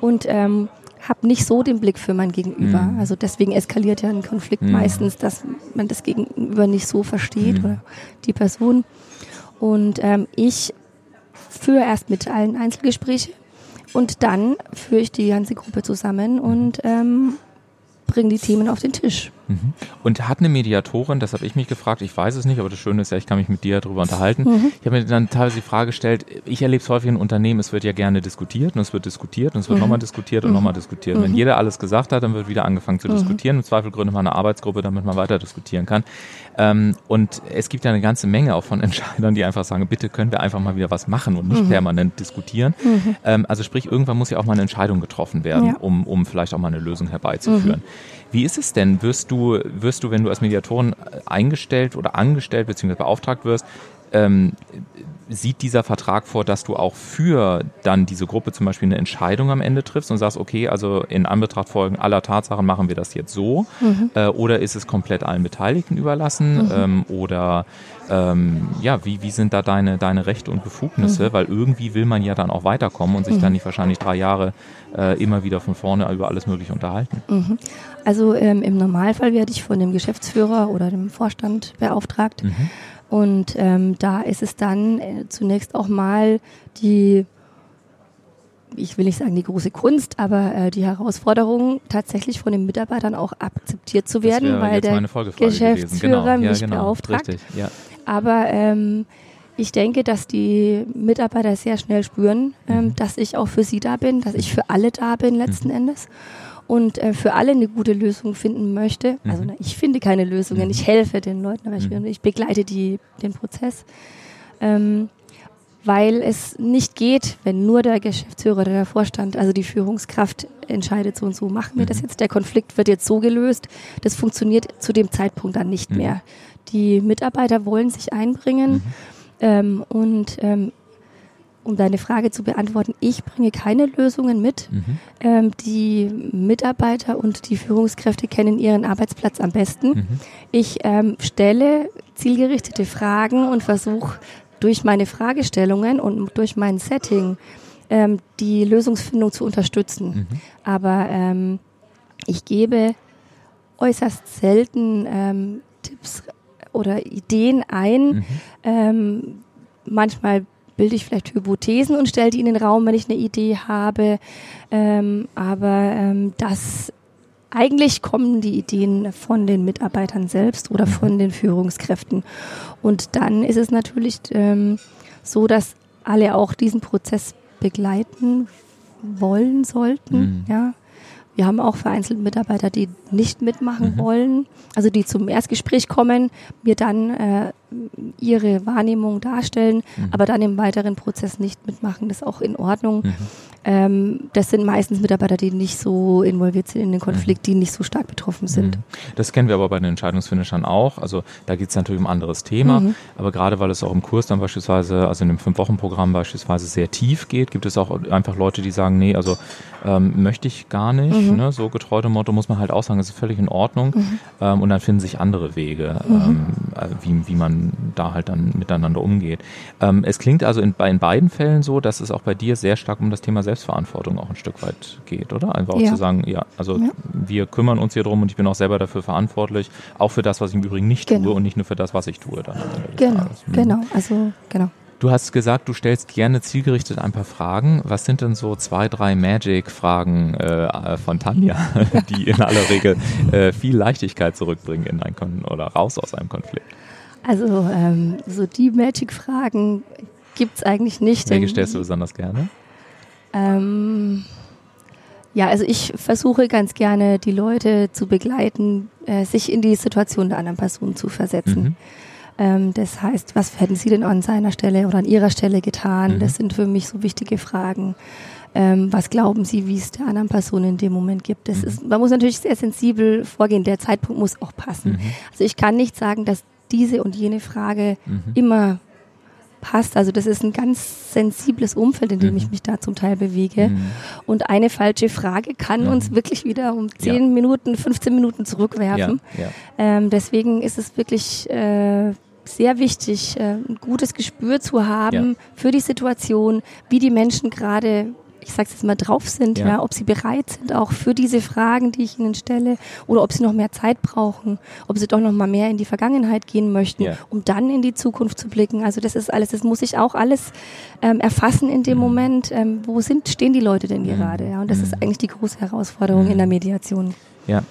und ähm, habe nicht so den Blick für mein Gegenüber. Mhm. Also deswegen eskaliert ja ein Konflikt Mhm. meistens, dass man das Gegenüber nicht so versteht Mhm. oder die Person. Und ähm, ich führe erst mit allen Einzelgespräche und dann führe ich die ganze Gruppe zusammen und ähm, bringe die Themen auf den Tisch. Mhm. Und hat eine Mediatorin, das habe ich mich gefragt, ich weiß es nicht, aber das Schöne ist ja, ich kann mich mit dir darüber unterhalten. Mhm. Ich habe mir dann teilweise die Frage gestellt, ich erlebe es häufig in Unternehmen, es wird ja gerne diskutiert und es wird diskutiert und es wird Mhm. nochmal diskutiert und nochmal diskutiert. Und Wenn jeder alles gesagt hat, dann wird wieder angefangen zu Mhm. diskutieren. Im Zweifel gründet man eine Arbeitsgruppe, damit man weiter diskutieren kann. Ähm, und es gibt ja eine ganze Menge auch von Entscheidern, die einfach sagen, bitte können wir einfach mal wieder was machen und Mhm. nicht permanent diskutieren. Ähm, also sprich, irgendwann muss ja auch mal eine Entscheidung getroffen werden, Ja. um, um vielleicht auch mal eine Lösung herbeizuführen. Wie ist es denn? Wirst du, wirst du, wenn du als Mediatorin eingestellt oder angestellt bzw. beauftragt wirst, ähm, sieht dieser Vertrag vor, dass du auch für dann diese Gruppe zum Beispiel eine Entscheidung am Ende triffst und sagst, okay, also in Anbetracht folgen aller Tatsachen machen wir das jetzt so? Äh, oder ist es komplett allen Beteiligten überlassen? Ähm, oder ähm, ja, wie, wie sind da deine, deine Rechte und Befugnisse? Weil irgendwie will man ja dann auch weiterkommen und sich dann nicht wahrscheinlich drei Jahre äh, immer wieder von vorne über alles Mögliche unterhalten. Mhm. Also ähm, im Normalfall werde ich von dem Geschäftsführer oder dem Vorstand beauftragt. Mhm. Und ähm, da ist es dann äh, zunächst auch mal die, ich will nicht sagen die große Kunst, aber äh, die Herausforderung, tatsächlich von den Mitarbeitern auch akzeptiert zu werden, weil der Folgefrage Geschäftsführer. Genau. Ja, mich genau. beauftragt. Richtig, ja. Aber ähm, ich denke, dass die Mitarbeiter sehr schnell spüren, ähm, Mhm. dass ich auch für sie da bin, dass ich für alle da bin letzten Endes und äh, für alle eine gute Lösung finden möchte. Also Mhm. na, ich finde keine Lösungen, Mhm. ich helfe den Leuten, aber ich, Mhm. ich begleite die, den Prozess. Ähm, weil es nicht geht, wenn nur der Geschäftsführer oder der Vorstand, also die Führungskraft entscheidet so und so, machen wir das jetzt, der Konflikt wird jetzt so gelöst. Das funktioniert zu dem Zeitpunkt dann nicht mehr. Die Mitarbeiter wollen sich einbringen ähm, und ähm, um deine Frage zu beantworten, ich bringe keine Lösungen mit. Mhm. Ähm, die Mitarbeiter und die Führungskräfte kennen ihren Arbeitsplatz am besten. Mhm. Ich ähm, stelle zielgerichtete Fragen und versuche durch meine Fragestellungen und durch mein Setting ähm, die Lösungsfindung zu unterstützen. Mhm. Aber ähm, ich gebe äußerst selten ähm, Tipps oder Ideen ein. Mhm. Ähm, manchmal bilde ich vielleicht Hypothesen und stelle die in den Raum, wenn ich eine Idee habe. Ähm, aber ähm, das eigentlich kommen die Ideen von den Mitarbeitern selbst oder Mhm. von den Führungskräften. Und dann ist es natürlich ähm, so, dass alle auch diesen Prozess begleiten wollen sollten. Mhm. Ja. Wir haben auch vereinzelt Mitarbeiter, die nicht mitmachen Mhm. wollen, also die zum Erstgespräch kommen, mir dann äh, ihre Wahrnehmung darstellen, mhm. aber dann im weiteren Prozess nicht mitmachen. Das ist auch in Ordnung. Mhm. Ähm, das sind meistens Mitarbeiter, die nicht so involviert sind in den Konflikt, die nicht so stark betroffen sind. Mhm. Das kennen wir aber bei den Entscheidungsfinishern auch. Also da geht es natürlich um ein anderes Thema, mhm. aber gerade weil es auch im Kurs dann beispielsweise, also in dem Fünf-Wochen-Programm beispielsweise sehr tief geht, gibt es auch einfach Leute, die sagen, nee, also ähm, möchte ich gar nicht. Mhm. Ne? So getreu dem Motto muss man halt auch sagen, das ist völlig in Ordnung. Mhm. Ähm, und dann finden sich andere Wege, ähm, äh, wie, wie man da halt dann miteinander umgeht. Ähm, es klingt also in, in beiden Fällen so, dass es auch bei dir sehr stark um das Thema Selbstverantwortung auch ein Stück weit geht, oder? Einfach auch ja. zu sagen, ja, also ja. wir kümmern uns hier drum und ich bin auch selber dafür verantwortlich, auch für das, was ich im Übrigen nicht genau. tue und nicht nur für das, was ich tue. Dann genau, mhm. genau, also genau. Du hast gesagt, du stellst gerne zielgerichtet ein paar Fragen. Was sind denn so zwei, drei Magic-Fragen äh, von Tanja, die in aller Regel äh, viel Leichtigkeit zurückbringen in ein Kon oder raus aus einem Konflikt? Also ähm, so die Magic-Fragen gibt es eigentlich nicht. Welche stellst du besonders gerne? Ähm, ja, also ich versuche ganz gerne, die Leute zu begleiten, äh, sich in die Situation der anderen Person zu versetzen. Mhm. Ähm, das heißt, was hätten Sie denn an seiner Stelle oder an Ihrer Stelle getan? Mhm. Das sind für mich so wichtige Fragen. Ähm, was glauben Sie, wie es der anderen Person in dem Moment gibt? Das mhm. ist, man muss natürlich sehr sensibel vorgehen. Der Zeitpunkt muss auch passen. Mhm. Also ich kann nicht sagen, dass diese und jene Frage mhm. immer passt. Also das ist ein ganz sensibles Umfeld, in dem mhm. ich mich da zum Teil bewege. Mhm. Und eine falsche Frage kann mhm. uns wirklich wieder um 10 ja. Minuten, 15 Minuten zurückwerfen. Ja, ja. Ähm, deswegen ist es wirklich äh, sehr wichtig, äh, ein gutes Gespür zu haben für die Situation, wie die Menschen gerade ich sage jetzt mal, drauf sind, ja. ja. ob sie bereit sind auch für diese Fragen, die ich ihnen stelle, oder ob sie noch mehr Zeit brauchen, ob sie doch noch mal mehr in die Vergangenheit gehen möchten, ja. um dann in die Zukunft zu blicken. Also das ist alles, das muss ich auch alles ähm, erfassen in dem mhm. Moment. Ähm, wo sind, stehen die Leute denn mhm. gerade? Ja, und das mhm. ist eigentlich die große Herausforderung mhm. in der Mediation. Ja.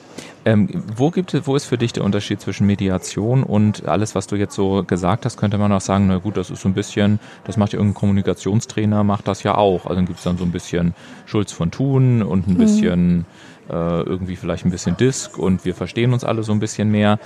Ähm, wo gibt es, wo ist für dich der Unterschied zwischen Mediation und alles, was du jetzt so gesagt hast, könnte man auch sagen, na gut, das ist so ein bisschen, das macht ja irgendein Kommunikationstrainer, macht das ja auch. Also dann gibt es dann so ein bisschen Schulz von Thun und ein mhm. bisschen äh, irgendwie vielleicht ein bisschen Disk und wir verstehen uns alle so ein bisschen mehr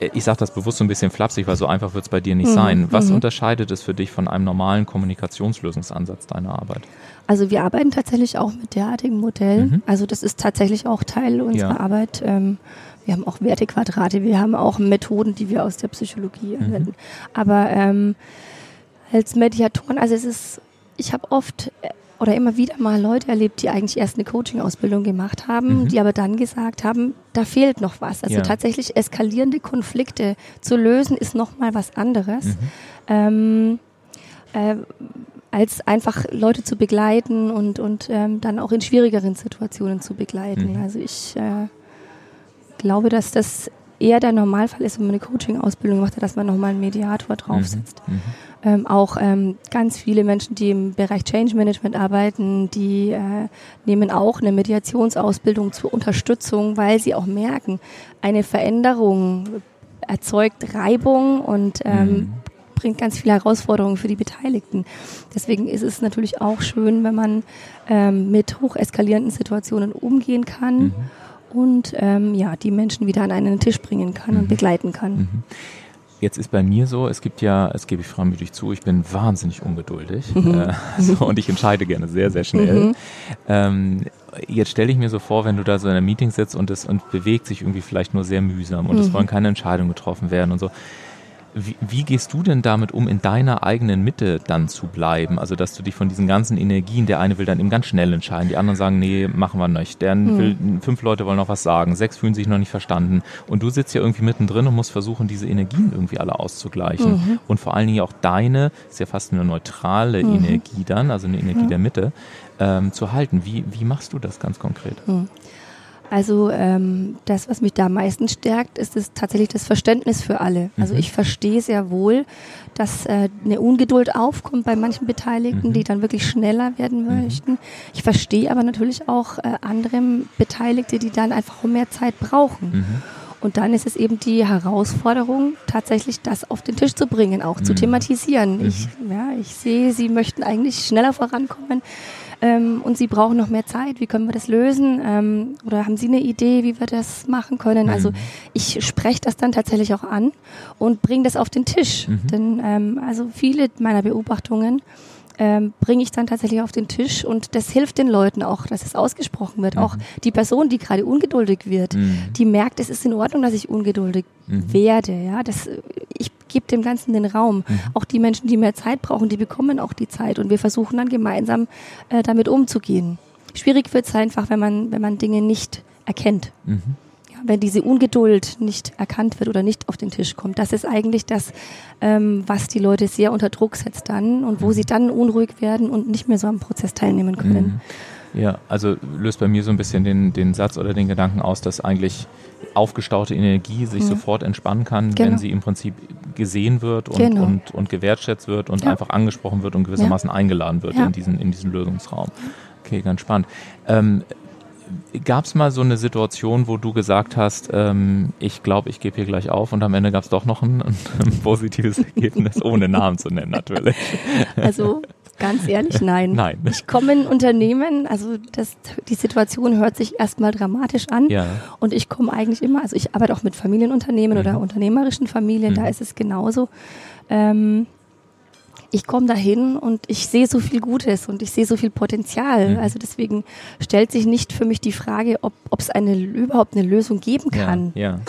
ich sage das bewusst so ein bisschen flapsig, weil so einfach wird es bei dir nicht mhm. sein. Was mhm. unterscheidet es für dich von einem normalen Kommunikationslösungsansatz deiner Arbeit? Also wir arbeiten tatsächlich auch mit derartigen Modellen. Mhm. Also das ist tatsächlich auch Teil unserer ja. Arbeit. Ähm, wir haben auch Wertequadrate, wir haben auch Methoden, die wir aus der Psychologie mhm. anwenden. Aber ähm, als Mediatoren, also es ist, ich habe oft äh, oder immer wieder mal Leute erlebt, die eigentlich erst eine Coaching-Ausbildung gemacht haben, mhm. die aber dann gesagt haben, da fehlt noch was. Also ja. tatsächlich eskalierende Konflikte zu lösen, ist noch mal was anderes. Mhm. Ähm, äh, als einfach Leute zu begleiten und, und ähm, dann auch in schwierigeren Situationen zu begleiten. Mhm. Also ich äh, glaube, dass das eher der Normalfall ist, wenn man eine Coaching-Ausbildung macht, dass man nochmal einen Mediator draufsetzt. Mhm. Mhm ähm, auch ähm, ganz viele Menschen, die im Bereich Change Management arbeiten, die äh, nehmen auch eine Mediationsausbildung zur Unterstützung, weil sie auch merken, eine Veränderung erzeugt Reibung und ähm, mhm. bringt ganz viele Herausforderungen für die Beteiligten. Deswegen ist es natürlich auch schön, wenn man ähm, mit hocheskalierenden Situationen umgehen kann. Mhm. Und ähm, ja, die Menschen wieder an einen Tisch bringen kann mhm. und begleiten kann. Mhm. Jetzt ist bei mir so, es gibt ja, es gebe ich freimütig zu, ich bin wahnsinnig ungeduldig mhm. äh, so, und ich entscheide gerne sehr, sehr schnell. Mhm. Ähm, jetzt stelle ich mir so vor, wenn du da so in einem Meeting sitzt und es und bewegt sich irgendwie vielleicht nur sehr mühsam und mhm. es wollen keine Entscheidungen getroffen werden und so. Wie, wie, gehst du denn damit um, in deiner eigenen Mitte dann zu bleiben? Also, dass du dich von diesen ganzen Energien, der eine will dann eben ganz schnell entscheiden, die anderen sagen, nee, machen wir nicht. Der mhm. will, fünf Leute wollen noch was sagen, sechs fühlen sich noch nicht verstanden. Und du sitzt ja irgendwie mittendrin und musst versuchen, diese Energien irgendwie alle auszugleichen. Mhm. Und vor allen Dingen auch deine, ist ja fast eine neutrale mhm. Energie dann, also eine Energie der Mitte, ähm, zu halten. Wie, wie machst du das ganz konkret? Mhm. Also ähm, das, was mich da am meisten stärkt, ist es tatsächlich das Verständnis für alle. Also mhm. ich verstehe sehr wohl, dass äh, eine Ungeduld aufkommt bei manchen Beteiligten, mhm. die dann wirklich schneller werden mhm. möchten. Ich verstehe aber natürlich auch äh, andere Beteiligte, die dann einfach mehr Zeit brauchen. Mhm. Und dann ist es eben die Herausforderung, tatsächlich das auf den Tisch zu bringen, auch zu mhm. thematisieren. Ich, ja, ich sehe, Sie möchten eigentlich schneller vorankommen ähm, und Sie brauchen noch mehr Zeit. Wie können wir das lösen? Ähm, oder haben Sie eine Idee, wie wir das machen können? Also mhm. ich spreche das dann tatsächlich auch an und bringe das auf den Tisch. Mhm. Denn ähm, also viele meiner Beobachtungen ähm, bringe ich dann tatsächlich auf den Tisch und das hilft den Leuten auch, dass es ausgesprochen wird. Mhm. Auch die Person, die gerade ungeduldig wird, mhm. die merkt, es ist in Ordnung, dass ich ungeduldig mhm. werde. Ja, das, ich gebe dem Ganzen den Raum. Mhm. Auch die Menschen, die mehr Zeit brauchen, die bekommen auch die Zeit und wir versuchen dann gemeinsam äh, damit umzugehen. Schwierig wird es einfach, wenn man, wenn man Dinge nicht erkennt. Mhm wenn diese Ungeduld nicht erkannt wird oder nicht auf den Tisch kommt. Das ist eigentlich das, ähm, was die Leute sehr unter Druck setzt dann und wo sie dann unruhig werden und nicht mehr so am Prozess teilnehmen können. Mhm. Ja, also löst bei mir so ein bisschen den, den Satz oder den Gedanken aus, dass eigentlich aufgestaute Energie sich mhm. sofort entspannen kann, genau. wenn sie im Prinzip gesehen wird und, genau. und, und gewertschätzt wird und ja. einfach angesprochen wird und gewissermaßen ja. eingeladen wird ja. in, diesen, in diesen Lösungsraum. Okay, ganz spannend. Ähm, Gab es mal so eine Situation, wo du gesagt hast, ähm, ich glaube, ich gebe hier gleich auf und am Ende gab es doch noch ein, ein positives Ergebnis, ohne Namen zu nennen natürlich. Also ganz ehrlich, nein. Nein. Ich komme in Unternehmen, also das, die Situation hört sich erstmal dramatisch an ja. und ich komme eigentlich immer, also ich arbeite auch mit Familienunternehmen mhm. oder unternehmerischen Familien, mhm. da ist es genauso. Ähm, ich komme dahin und ich sehe so viel Gutes und ich sehe so viel Potenzial. Mhm. Also deswegen stellt sich nicht für mich die Frage, ob es eine überhaupt eine Lösung geben kann. Ja, ja.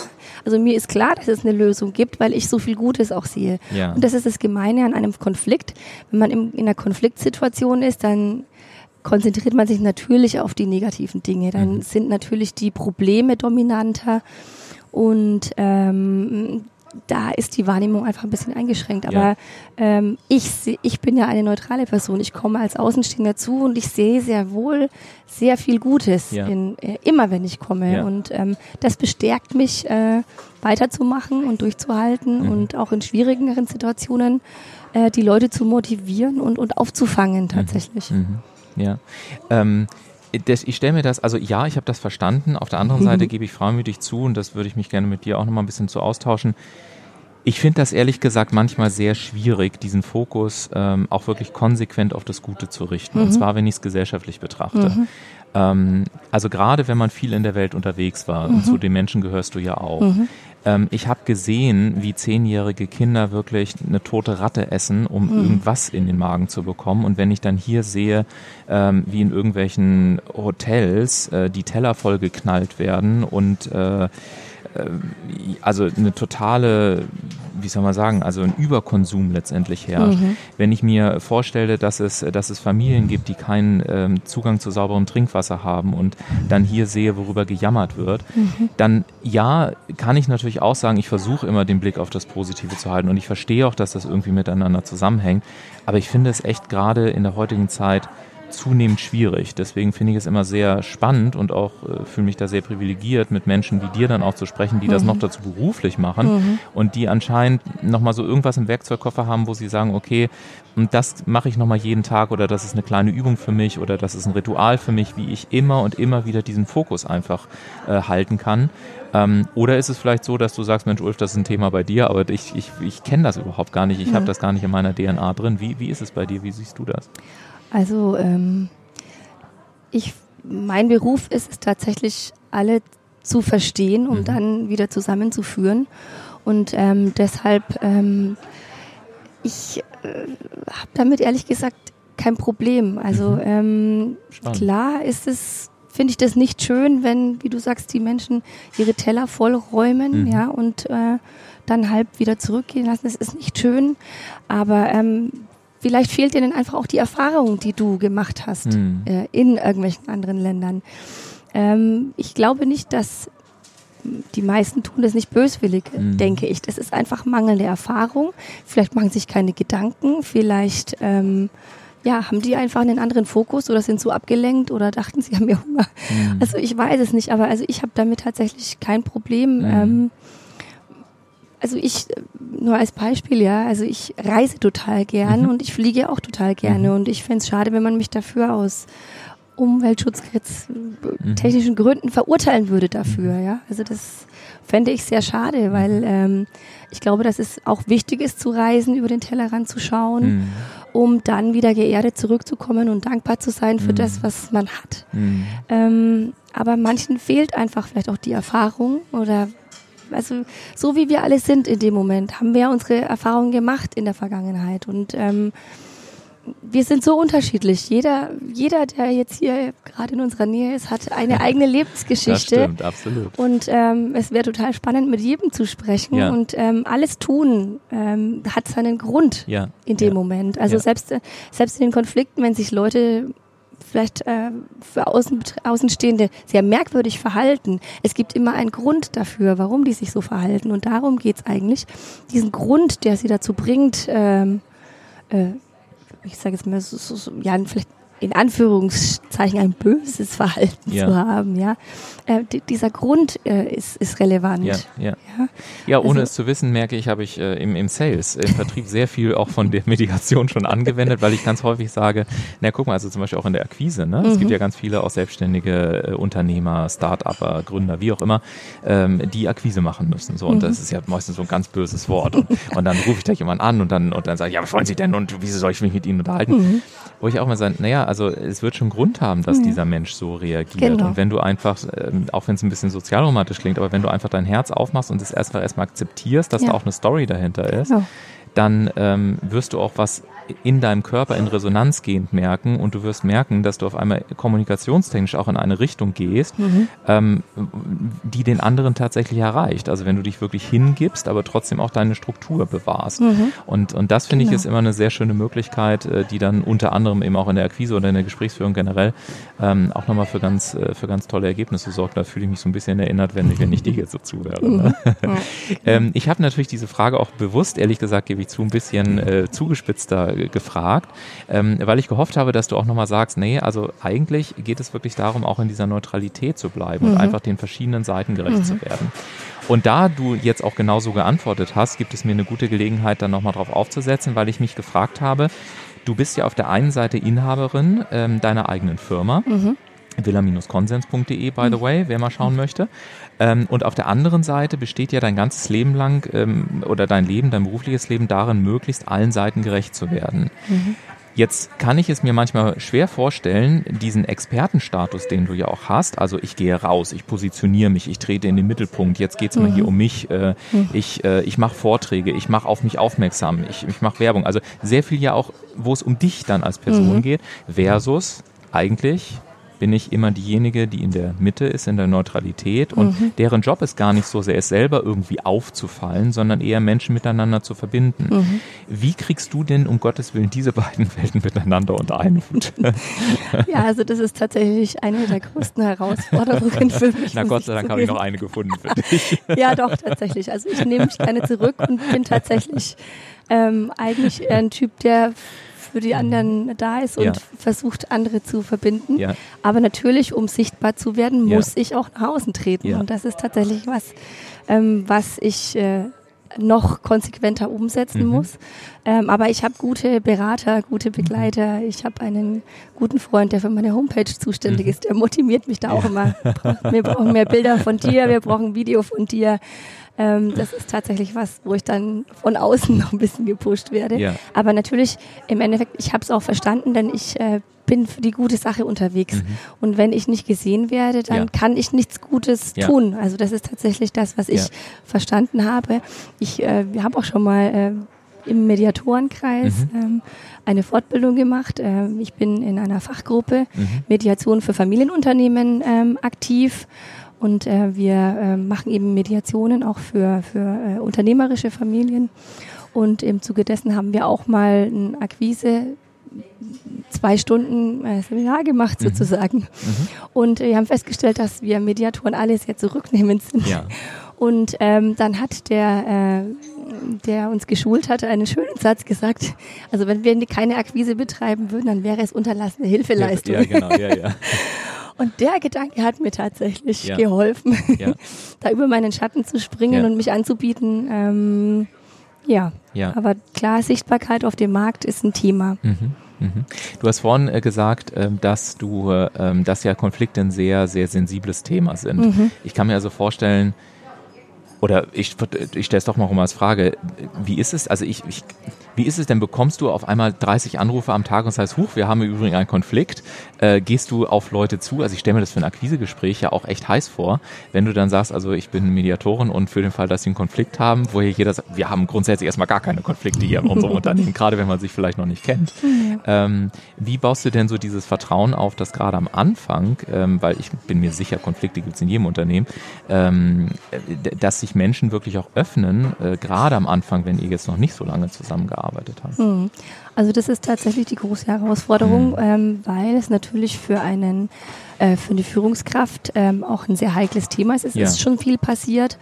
Also mir ist klar, dass es eine Lösung gibt, weil ich so viel Gutes auch sehe. Ja. Und das ist das Gemeine an einem Konflikt. Wenn man im, in einer Konfliktsituation ist, dann konzentriert man sich natürlich auf die negativen Dinge. Dann mhm. sind natürlich die Probleme dominanter und ähm, da ist die Wahrnehmung einfach ein bisschen eingeschränkt. Aber ja. ähm, ich, ich bin ja eine neutrale Person. Ich komme als Außenstehender zu und ich sehe sehr wohl sehr viel Gutes, ja. in, äh, immer wenn ich komme. Ja. Und ähm, das bestärkt mich, äh, weiterzumachen und durchzuhalten mhm. und auch in schwierigeren Situationen äh, die Leute zu motivieren und, und aufzufangen mhm. tatsächlich. Mhm. Ja. Ähm, das, ich stelle mir das, also ja, ich habe das verstanden. Auf der anderen Seite gebe ich freimütig zu, und das würde ich mich gerne mit dir auch nochmal ein bisschen zu austauschen. Ich finde das ehrlich gesagt manchmal sehr schwierig, diesen Fokus ähm, auch wirklich konsequent auf das Gute zu richten. Mhm. Und zwar, wenn ich es gesellschaftlich betrachte. Mhm. Ähm, also gerade wenn man viel in der Welt unterwegs war, mhm. und zu den Menschen gehörst du ja auch. Ähm, ich habe gesehen, wie zehnjährige Kinder wirklich eine tote Ratte essen, um mhm. irgendwas in den Magen zu bekommen. Und wenn ich dann hier sehe, ähm, wie in irgendwelchen Hotels äh, die Teller voll geknallt werden und äh, also eine totale, wie soll man sagen, also ein Überkonsum letztendlich herrscht. Mhm. Wenn ich mir vorstelle, dass es, dass es Familien gibt, die keinen ähm, Zugang zu sauberem Trinkwasser haben und dann hier sehe, worüber gejammert wird, mhm. dann ja, kann ich natürlich auch sagen, ich versuche immer den Blick auf das Positive zu halten und ich verstehe auch, dass das irgendwie miteinander zusammenhängt. Aber ich finde es echt gerade in der heutigen Zeit zunehmend schwierig. Deswegen finde ich es immer sehr spannend und auch äh, fühle mich da sehr privilegiert, mit Menschen wie dir dann auch zu sprechen, die mhm. das noch dazu beruflich machen mhm. und die anscheinend nochmal so irgendwas im Werkzeugkoffer haben, wo sie sagen, okay, und das mache ich nochmal jeden Tag oder das ist eine kleine Übung für mich oder das ist ein Ritual für mich, wie ich immer und immer wieder diesen Fokus einfach äh, halten kann. Ähm, oder ist es vielleicht so, dass du sagst, Mensch, Ulf, das ist ein Thema bei dir, aber ich, ich, ich kenne das überhaupt gar nicht, ich mhm. habe das gar nicht in meiner DNA drin. Wie, wie ist es bei dir? Wie siehst du das? Also ähm, ich, mein Beruf ist es tatsächlich, alle zu verstehen, um mhm. dann wieder zusammenzuführen. Und ähm, deshalb, ähm, ich äh, habe damit ehrlich gesagt kein Problem. Also mhm. ähm, klar ist es, finde ich das nicht schön, wenn, wie du sagst, die Menschen ihre Teller vollräumen, mhm. ja, und äh, dann halb wieder zurückgehen lassen. Das ist nicht schön, aber ähm, vielleicht fehlt ihnen einfach auch die Erfahrung, die du gemacht hast mhm. äh, in irgendwelchen anderen Ländern. Ähm, ich glaube nicht, dass die meisten tun das nicht böswillig, mhm. denke ich. Das ist einfach mangelnde Erfahrung. Vielleicht machen sich keine Gedanken, vielleicht ähm, ja, haben die einfach einen anderen Fokus oder sind so abgelenkt oder dachten, sie haben mehr Hunger. Mhm. Also ich weiß es nicht, aber also ich habe damit tatsächlich kein Problem. Ähm, also ich, nur als Beispiel, ja, also ich reise total gern mhm. und ich fliege auch total gerne mhm. und ich fände es schade, wenn man mich dafür aus umweltschutztechnischen mhm. Gründen verurteilen würde dafür, mhm. ja. Also das fände ich sehr schade, mhm. weil ähm, ich glaube, dass es auch wichtig ist zu reisen, über den Tellerrand zu schauen. Mhm. um dann wieder geerdet zurückzukommen und dankbar zu sein für Mhm. das, was man hat. Mhm. Ähm, aber manchen fehlt einfach vielleicht auch die Erfahrung oder also so wie wir alle sind in dem Moment, haben wir unsere Erfahrungen gemacht in der Vergangenheit und ähm, wir sind so unterschiedlich. Jeder, jeder, der jetzt hier gerade in unserer Nähe ist, hat eine eigene Das Lebensgeschichte. stimmt, absolut. Und ähm, es wäre total spannend, mit jedem zu sprechen. Ja. Und ähm, alles tun ähm, hat seinen Grund Ja. in dem ja. Moment. Also selbst, selbst in den Konflikten, wenn sich Leute vielleicht äh, für Außen, Außenstehende sehr merkwürdig verhalten. Es gibt immer einen Grund dafür, warum die sich so verhalten. Und darum geht's eigentlich, diesen Grund, der sie dazu bringt, ähm, äh, ich sage jetzt mal, so, so, ja, vielleicht in Anführungszeichen ein böses Verhalten Ja. zu haben, ja. Äh, di- dieser Grund äh, ist, ist relevant. Ja, ja. Ja. Ja, ohne Also- es zu wissen, merke ich, habe ich äh, im, im Sales, im Vertrieb sehr viel auch von der Mediation schon angewendet, weil ich ganz häufig sage, na guck mal, also zum Beispiel auch in der Akquise, ne? es Mhm. gibt ja ganz viele auch selbstständige äh, Unternehmer, Start-Upper, Gründer, wie auch immer, ähm, die Akquise machen müssen. So, und Mhm. das ist ja meistens so ein ganz böses Wort. Und, und dann rufe ich gleich jemanden an und dann, und dann sage ich, ja, was wollen Sie denn und wieso soll ich mich mit Ihnen unterhalten? Mhm. Wo ich auch mal sage, naja, also es wird schon Grund haben, dass Ja. dieser Mensch so reagiert. Genau. Und wenn du einfach, ähm, auch wenn es ein bisschen sozialromantisch klingt, aber wenn du einfach dein Herz aufmachst und es erstmal erstmal akzeptierst, dass Ja. da auch eine Story dahinter ist, Genau. dann ähm, wirst du auch was in deinem Körper in Resonanz gehend merken und du wirst merken, dass du auf einmal kommunikationstechnisch auch in eine Richtung gehst, Mhm. ähm, die den anderen tatsächlich erreicht. Also wenn du dich wirklich hingibst, aber trotzdem auch deine Struktur bewahrst. Mhm. Und, und das finde ich Genau. ist immer eine sehr schöne Möglichkeit, äh, die dann unter anderem eben auch in der Akquise oder in der Gesprächsführung generell ähm, auch nochmal für ganz, äh, für ganz tolle Ergebnisse sorgt. Da fühle ich mich so ein bisschen erinnert, wenn, ich- wenn ich dir jetzt so zuhöre. Ne? ähm, ich habe natürlich diese Frage auch bewusst, ehrlich gesagt, gebe ich zu, ein bisschen äh, zugespitzter äh, gefragt, ähm, weil ich gehofft habe, dass du auch nochmal sagst, nee, also eigentlich geht es wirklich darum, auch in dieser Neutralität zu bleiben und Mhm. einfach den verschiedenen Seiten gerecht zu werden. Und da du jetzt auch genauso geantwortet hast, gibt es mir eine gute Gelegenheit, dann nochmal drauf aufzusetzen, weil ich mich gefragt habe, du bist ja auf der einen Seite Inhaberin ähm, deiner eigenen Firma, Mhm. villa-konsens.de, by the way, wer mal schauen möchte. Ähm, und auf der anderen Seite besteht ja dein ganzes Leben lang ähm, oder dein Leben, dein berufliches Leben darin, möglichst allen Seiten gerecht zu werden. Jetzt kann ich es mir manchmal schwer vorstellen, diesen Expertenstatus, den du ja auch hast, also ich gehe raus, ich positioniere mich, ich trete in den Mittelpunkt, jetzt geht's mal hier um mich, äh, ich, äh, ich mache Vorträge, ich mache auf mich aufmerksam, ich, ich mache Werbung, also sehr viel ja auch, wo es um dich dann als Person geht, versus eigentlich bin ich immer diejenige, die in der Mitte ist, in der Neutralität und deren Job ist gar nicht so sehr, es selber irgendwie aufzufallen, sondern eher Menschen miteinander zu verbinden. Wie kriegst du denn um Gottes Willen diese beiden Welten miteinander unter einen Hut? Ja, also das ist tatsächlich eine der größten Herausforderungen für mich. Na Gott sei Dank habe ich noch eine gefunden für dich. Ja, doch, tatsächlich. Also ich nehme mich gerne zurück und bin tatsächlich ähm, eigentlich ein Typ, der für die anderen da ist und Ja. versucht, andere zu verbinden. Ja. Aber natürlich, um sichtbar zu werden, Ja. muss ich auch nach außen treten. Ja. Und das ist tatsächlich was, ähm, was ich äh, noch konsequenter umsetzen Mhm. muss. Ähm, aber ich habe gute Berater, gute Begleiter. Ich habe einen guten Freund, der für meine Homepage zuständig Mhm. ist. Der motiviert mich da auch immer. Wir brauchen mehr Bilder von dir, wir brauchen Video von dir. Ähm, das ist tatsächlich was, wo ich dann von außen noch ein bisschen gepusht werde. Ja. Aber natürlich, im Endeffekt, ich habe es auch verstanden, denn ich äh, bin für die gute Sache unterwegs. Und wenn ich nicht gesehen werde, dann Mhm. Ja. kann ich nichts Gutes Ja. tun. Also das ist tatsächlich das, was ich verstanden habe. Ich äh, habe auch schon mal äh, im Mediatorenkreis Mhm. ähm, eine Fortbildung gemacht. Ähm, ich bin in einer Fachgruppe Mhm. Mediation für Familienunternehmen ähm, aktiv. Und äh, wir äh, machen eben Mediationen auch für, für äh, unternehmerische Familien. Und im Zuge dessen haben wir auch mal ein Akquise zwei Stunden äh, Seminar gemacht sozusagen. Und äh, wir haben festgestellt, dass wir Mediatoren alle sehr zurücknehmend sind. Ja. Und ähm, dann hat der, äh, der uns geschult hatte, einen schönen Satz gesagt. Also wenn wir keine Akquise betreiben würden, dann wäre es unterlassene Hilfeleistung. Ja, genau, ja, ja. Und der Gedanke hat mir tatsächlich Ja. geholfen, Ja. da über meinen Schatten zu springen Ja. und mich anzubieten. Ähm, ja. Ja. aber klar, Sichtbarkeit auf dem Markt ist ein Thema. Mhm, mhm. Du hast vorhin äh, gesagt, ähm, dass du, äh, ähm, dass ja Konflikte ein sehr, sehr sensibles Thema sind. Mhm. Ich kann mir also vorstellen, oder ich, ich stelle es doch mal rum als Frage, wie ist es, also ich, ich Wie ist es denn, bekommst du auf einmal 30 Anrufe am Tag und heißt, huch, wir haben übrigens einen Konflikt. Äh, gehst du auf Leute zu? Also ich stelle mir das für ein Akquisegespräch ja auch echt heiß vor, wenn du dann sagst, also ich bin Mediatorin und für den Fall, dass sie einen Konflikt haben, wo hier jeder sagt, wir haben grundsätzlich erstmal gar keine Konflikte hier in unserem Unternehmen, gerade wenn man sich vielleicht noch nicht kennt. Ähm, wie baust du denn so dieses Vertrauen auf, dass gerade am Anfang, ähm, weil ich bin mir sicher, Konflikte gibt es in jedem Unternehmen, ähm, dass sich Menschen wirklich auch öffnen, äh, gerade am Anfang, wenn ihr jetzt noch nicht so lange zusammengearbeitet habt? Hm. Also das ist tatsächlich die große Herausforderung, mhm. ähm, weil es natürlich für einen äh, für eine Führungskraft ähm, auch ein sehr heikles Thema ist. Es ja. ist schon viel passiert.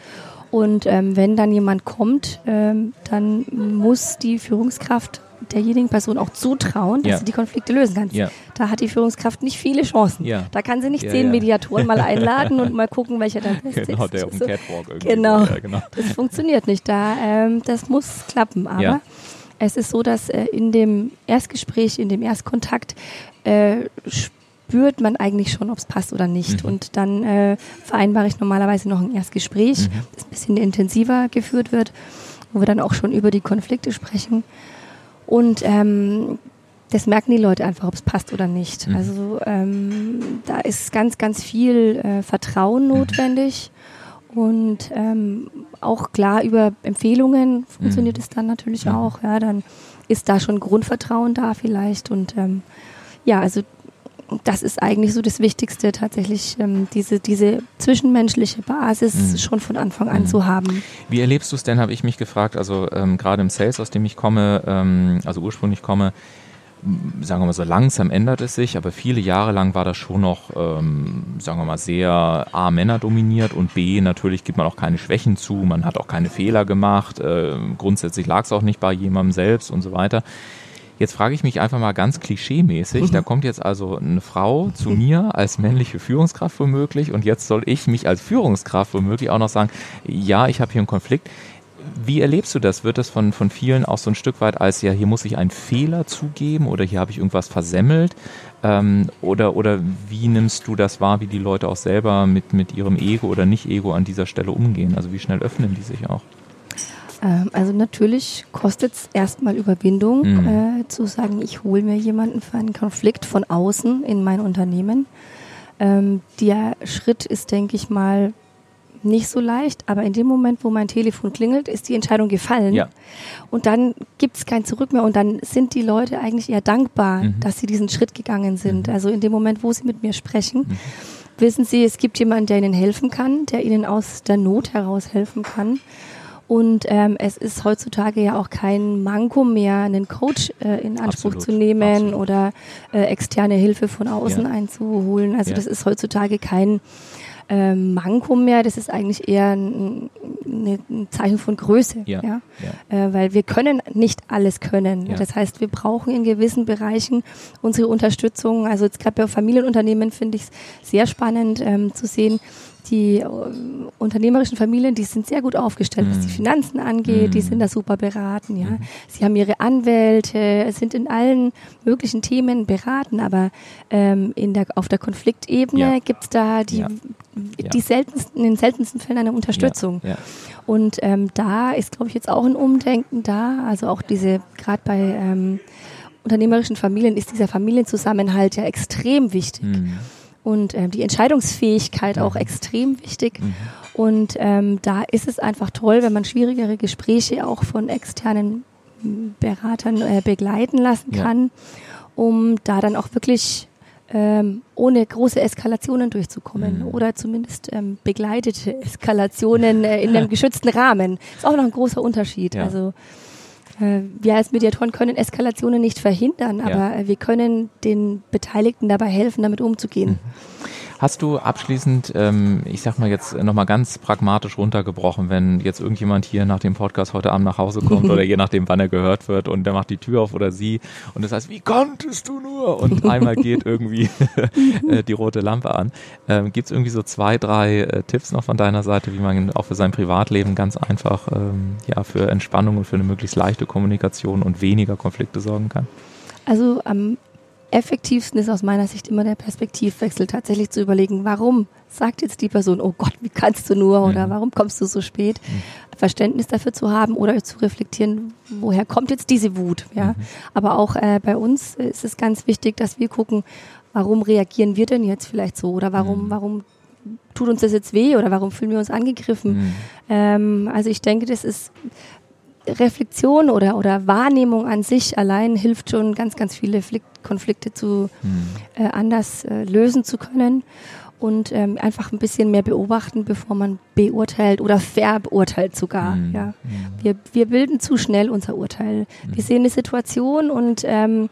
Und ähm, wenn dann jemand kommt, ähm, dann muss die Führungskraft derjenigen Person auch zutrauen, dass ja. sie die Konflikte lösen kann. Ja. Da hat die Führungskraft nicht viele Chancen. Ja. Da kann sie nicht zehn Mediatoren mal einladen und mal gucken, welcher dann best genau, ist. Der auf dem Catwalk irgendwie. Genau. genau. Das funktioniert nicht. Da, ähm, das muss klappen. Aber es ist so, dass äh, in dem Erstgespräch, in dem Erstkontakt äh, spürt man eigentlich schon, ob es passt oder nicht. Mhm. Und dann äh, vereinbare ich normalerweise noch ein Erstgespräch, mhm. das ein bisschen intensiver geführt wird, wo wir dann auch schon über die Konflikte sprechen. Und ähm, das merken die Leute einfach, ob es passt oder nicht. Mhm. Also ähm, da ist ganz, ganz viel äh, Vertrauen mhm. notwendig. Und ähm, auch klar über Empfehlungen funktioniert mhm. es dann natürlich ja. auch. Ja, dann ist da schon Grundvertrauen da vielleicht. Und ähm, ja, also das ist eigentlich so das Wichtigste, tatsächlich ähm, diese, diese zwischenmenschliche Basis mhm. schon von Anfang an mhm. zu haben. Wie erlebst du es denn, habe ich mich gefragt, also ähm, gerade im Sales, aus dem ich komme, ähm, also ursprünglich komme, sagen wir mal so langsam ändert es sich, aber viele Jahre lang war das schon noch, ähm, sagen wir mal, sehr A, Männer dominiert und B, natürlich gibt man auch keine Schwächen zu, man hat auch keine Fehler gemacht, äh, grundsätzlich lag es auch nicht bei jemandem selbst und so weiter. Jetzt frage ich mich einfach mal ganz klischeemäßig, da kommt jetzt also eine Frau zu mir als männliche Führungskraft womöglich und jetzt soll ich mich als Führungskraft womöglich auch noch sagen, ja, ich habe hier einen Konflikt. Wie erlebst du das? Wird das von, von vielen auch so ein Stück weit als, ja, hier muss ich einen Fehler zugeben oder hier habe ich irgendwas versemmelt? Ähm, oder, oder wie nimmst du das wahr, wie die Leute auch selber mit, mit ihrem Ego oder Nicht-Ego an dieser Stelle umgehen? Also wie schnell öffnen die sich auch? Ähm, also natürlich kostet es erstmal Überwindung, mhm. äh, zu sagen, ich hole mir jemanden für einen Konflikt von außen in mein Unternehmen. Ähm, der Schritt ist, denke ich mal, nicht so leicht, aber in dem Moment, wo mein Telefon klingelt, ist die Entscheidung gefallen. Ja. Und dann gibt es kein Zurück mehr und dann sind die Leute eigentlich eher dankbar, mhm. dass sie diesen Schritt gegangen sind. Mhm. Also in dem Moment, wo sie mit mir sprechen, mhm. wissen sie, es gibt jemanden, der ihnen helfen kann, der ihnen aus der Not heraus helfen kann. Und ähm, es ist heutzutage ja auch kein Manko mehr, einen Coach äh, in Anspruch absolut, zu nehmen absolut. oder äh, externe Hilfe von außen ja. einzuholen. Also ja. das ist heutzutage kein äh, Manko mehr, das ist eigentlich eher ein, ein Zeichen von Größe, ja, ja? ja. Äh, weil wir können nicht alles können. Ja. Das heißt, wir brauchen in gewissen Bereichen unsere Unterstützung. Also jetzt gerade bei Familienunternehmen finde ich es sehr spannend ähm, zu sehen, die äh, unternehmerischen Familien, die sind sehr gut aufgestellt, was die mhm. Finanzen angeht, die sind da mhm. super beraten, ja. Mhm. Sie haben ihre Anwälte, sind in allen möglichen Themen beraten, aber ähm, in der, auf der Konfliktebene ja. gibt's da die, ja. die seltensten, in den seltensten Fällen eine Unterstützung. Ja. Und ähm, da ist, glaube ich, jetzt auch ein Umdenken da. Also auch diese, gerade bei ähm, unternehmerischen Familien ist dieser Familienzusammenhalt ja extrem wichtig. Mhm und ähm, die Entscheidungsfähigkeit auch mhm. extrem wichtig. Mhm. Und ähm, da ist es einfach toll, wenn man schwierigere Gespräche auch von externen Beratern äh, begleiten lassen kann, ja. um da dann auch wirklich ähm, ohne große Eskalationen durchzukommen mhm. oder zumindest ähm, begleitete Eskalationen äh, in einem geschützten Rahmen. Ist auch noch ein großer Unterschied. Ja. Also wir als Mediatoren können Eskalationen nicht verhindern, aber ja. Äh, wir können den Beteiligten dabei helfen, damit umzugehen. Mhm. Hast du abschließend, ähm, ich sag mal jetzt nochmal ganz pragmatisch runtergebrochen, wenn jetzt irgendjemand hier nach dem Podcast heute Abend nach Hause kommt oder je nachdem, wann er gehört wird und der macht die Tür auf oder sie und das heißt, wie konntest du nur? Und einmal geht irgendwie äh, die rote Lampe an. Ähm, Gibt es irgendwie so zwei, drei äh, Tipps noch von deiner Seite, wie man auch für sein Privatleben ganz einfach ähm, ja, für Entspannung und für eine möglichst leichte Kommunikation und weniger Konflikte sorgen kann? Also am effektivsten ist aus meiner Sicht immer der Perspektivwechsel, tatsächlich zu überlegen, warum sagt jetzt die Person, oh Gott, wie kannst du nur oder mhm. warum kommst du so spät? Mhm. Verständnis dafür zu haben oder zu reflektieren, woher kommt jetzt diese Wut? Ja, mhm. aber auch äh, bei uns ist es ganz wichtig, dass wir gucken, warum reagieren wir denn jetzt vielleicht so oder warum, warum tut uns das jetzt weh oder warum fühlen wir uns angegriffen? Mhm. Ähm, also ich denke, das ist Reflexion oder, oder Wahrnehmung an sich allein hilft schon, ganz, ganz viele Konflikte zu mhm. äh, anders äh, lösen zu können und ähm, einfach ein bisschen mehr beobachten, bevor man beurteilt oder verbeurteilt sogar. Mhm. Ja. Mhm. Wir, wir bilden zu schnell unser Urteil. Wir mhm. sehen eine Situation und ähm,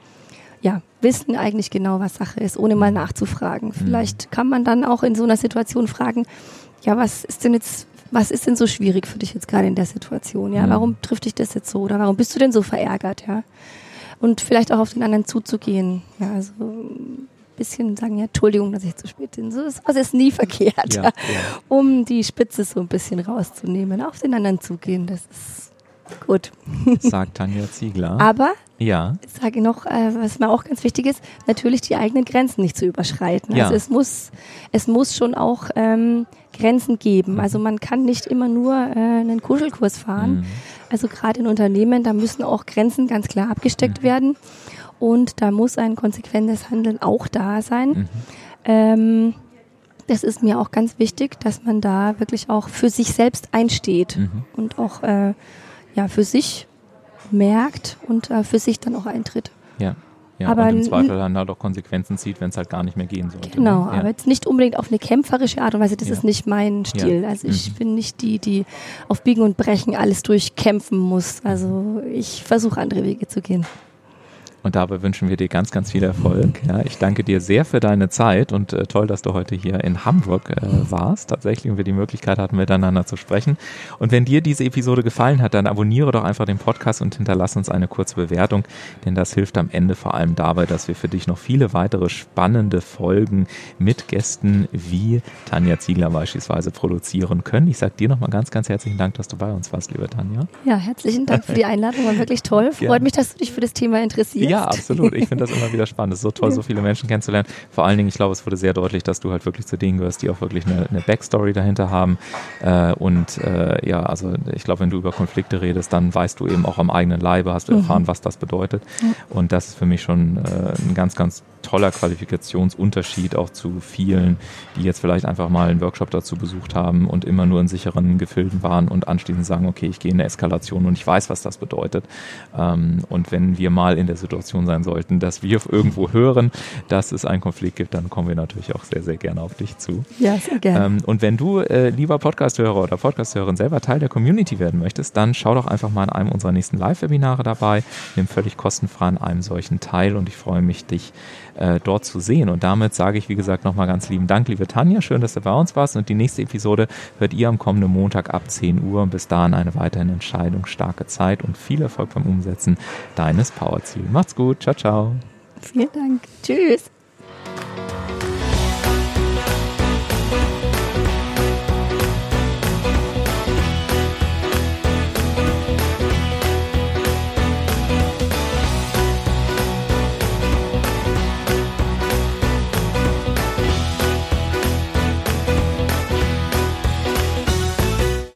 ja, wissen eigentlich genau, was Sache ist, ohne mal mhm. nachzufragen. Vielleicht kann man dann auch in so einer Situation fragen, ja, was ist denn jetzt was ist denn so schwierig für dich jetzt gerade in der Situation? Ja, mhm. warum trifft dich das jetzt so? Oder warum bist du denn so verärgert? Ja, und vielleicht auch auf den anderen zuzugehen. Ja, also ein bisschen sagen, ja, Entschuldigung, dass ich zu spät bin. So ist was ist nie verkehrt, ja, ja. um die Spitze so ein bisschen rauszunehmen, auf den anderen zugehen. Das ist gut. Sagt Tanja Ziegler. Aber ja. Ich sage noch, äh, was mir auch ganz wichtig ist, natürlich die eigenen Grenzen nicht zu überschreiten. Ja. Also es muss, es muss schon auch ähm, Grenzen geben. Mhm. Also man kann nicht immer nur äh, einen Kuschelkurs fahren. Mhm. Also gerade in Unternehmen, da müssen auch Grenzen ganz klar abgesteckt mhm. werden. Und da muss ein konsequentes Handeln auch da sein. Mhm. Ähm, das ist mir auch ganz wichtig, dass man da wirklich auch für sich selbst einsteht mhm. und auch äh, ja, für sich merkt und äh, für sich dann auch eintritt. Ja. Ja, aber und im Zweifel dann halt auch Konsequenzen zieht, wenn es halt gar nicht mehr gehen sollte. Genau, ne? ja. aber jetzt nicht unbedingt auf eine kämpferische Art und Weise, das ja. ist nicht mein Stil. Ja. Also ich mhm. bin nicht die, die auf Biegen und Brechen alles durchkämpfen muss. Also ich versuche andere Wege zu gehen. Und dabei wünschen wir dir ganz, ganz viel Erfolg. Ja, ich danke dir sehr für deine Zeit und äh, toll, dass du heute hier in Hamburg äh, warst. Tatsächlich und wir die Möglichkeit hatten, miteinander zu sprechen. Und wenn dir diese Episode gefallen hat, dann abonniere doch einfach den Podcast und hinterlass uns eine kurze Bewertung, denn das hilft am Ende vor allem dabei, dass wir für dich noch viele weitere spannende Folgen mit Gästen wie Tanja Ziegler beispielsweise produzieren können. Ich sage dir nochmal ganz, ganz herzlichen Dank, dass du bei uns warst, liebe Tanja. Ja, herzlichen Dank für die Einladung, war wirklich toll. Freut ja. mich, dass du dich für das Thema interessierst. Ja, absolut. Ich finde das immer wieder spannend. Es ist so toll, so viele Menschen kennenzulernen. Vor allen Dingen, ich glaube, es wurde sehr deutlich, dass du halt wirklich zu denen gehörst, die auch wirklich eine, eine Backstory dahinter haben. Äh, und äh, ja, also ich glaube, wenn du über Konflikte redest, dann weißt du eben auch am eigenen Leibe, hast du mhm. erfahren, was das bedeutet. Und das ist für mich schon äh, ein ganz, ganz toller Qualifikationsunterschied auch zu vielen, die jetzt vielleicht einfach mal einen Workshop dazu besucht haben und immer nur in sicheren Gefilden waren und anschließend sagen, okay, ich gehe in eine Eskalation und ich weiß, was das bedeutet. Ähm, und wenn wir mal in der Situation sein sollten, dass wir irgendwo hören, dass es einen Konflikt gibt, dann kommen wir natürlich auch sehr, sehr gerne auf dich zu. Ja, sehr gerne. Ähm, und wenn du, äh, lieber Podcasthörer oder Podcasthörerin, selber Teil der Community werden möchtest, dann schau doch einfach mal in einem unserer nächsten Live-Webinare dabei. Nimm völlig kostenfrei an einem solchen teil und ich freue mich, dich äh, dort zu sehen. Und damit sage ich, wie gesagt, nochmal ganz lieben Dank, liebe Tanja. Schön, dass du bei uns warst. Und die nächste Episode hört ihr am kommenden Montag ab 10 Uhr. Und bis dahin eine weiterhin entscheidungsstarke Zeit und viel Erfolg beim Umsetzen deines Powerziels. Macht's gut. Ciao, ciao. Vielen Dank. Tschüss.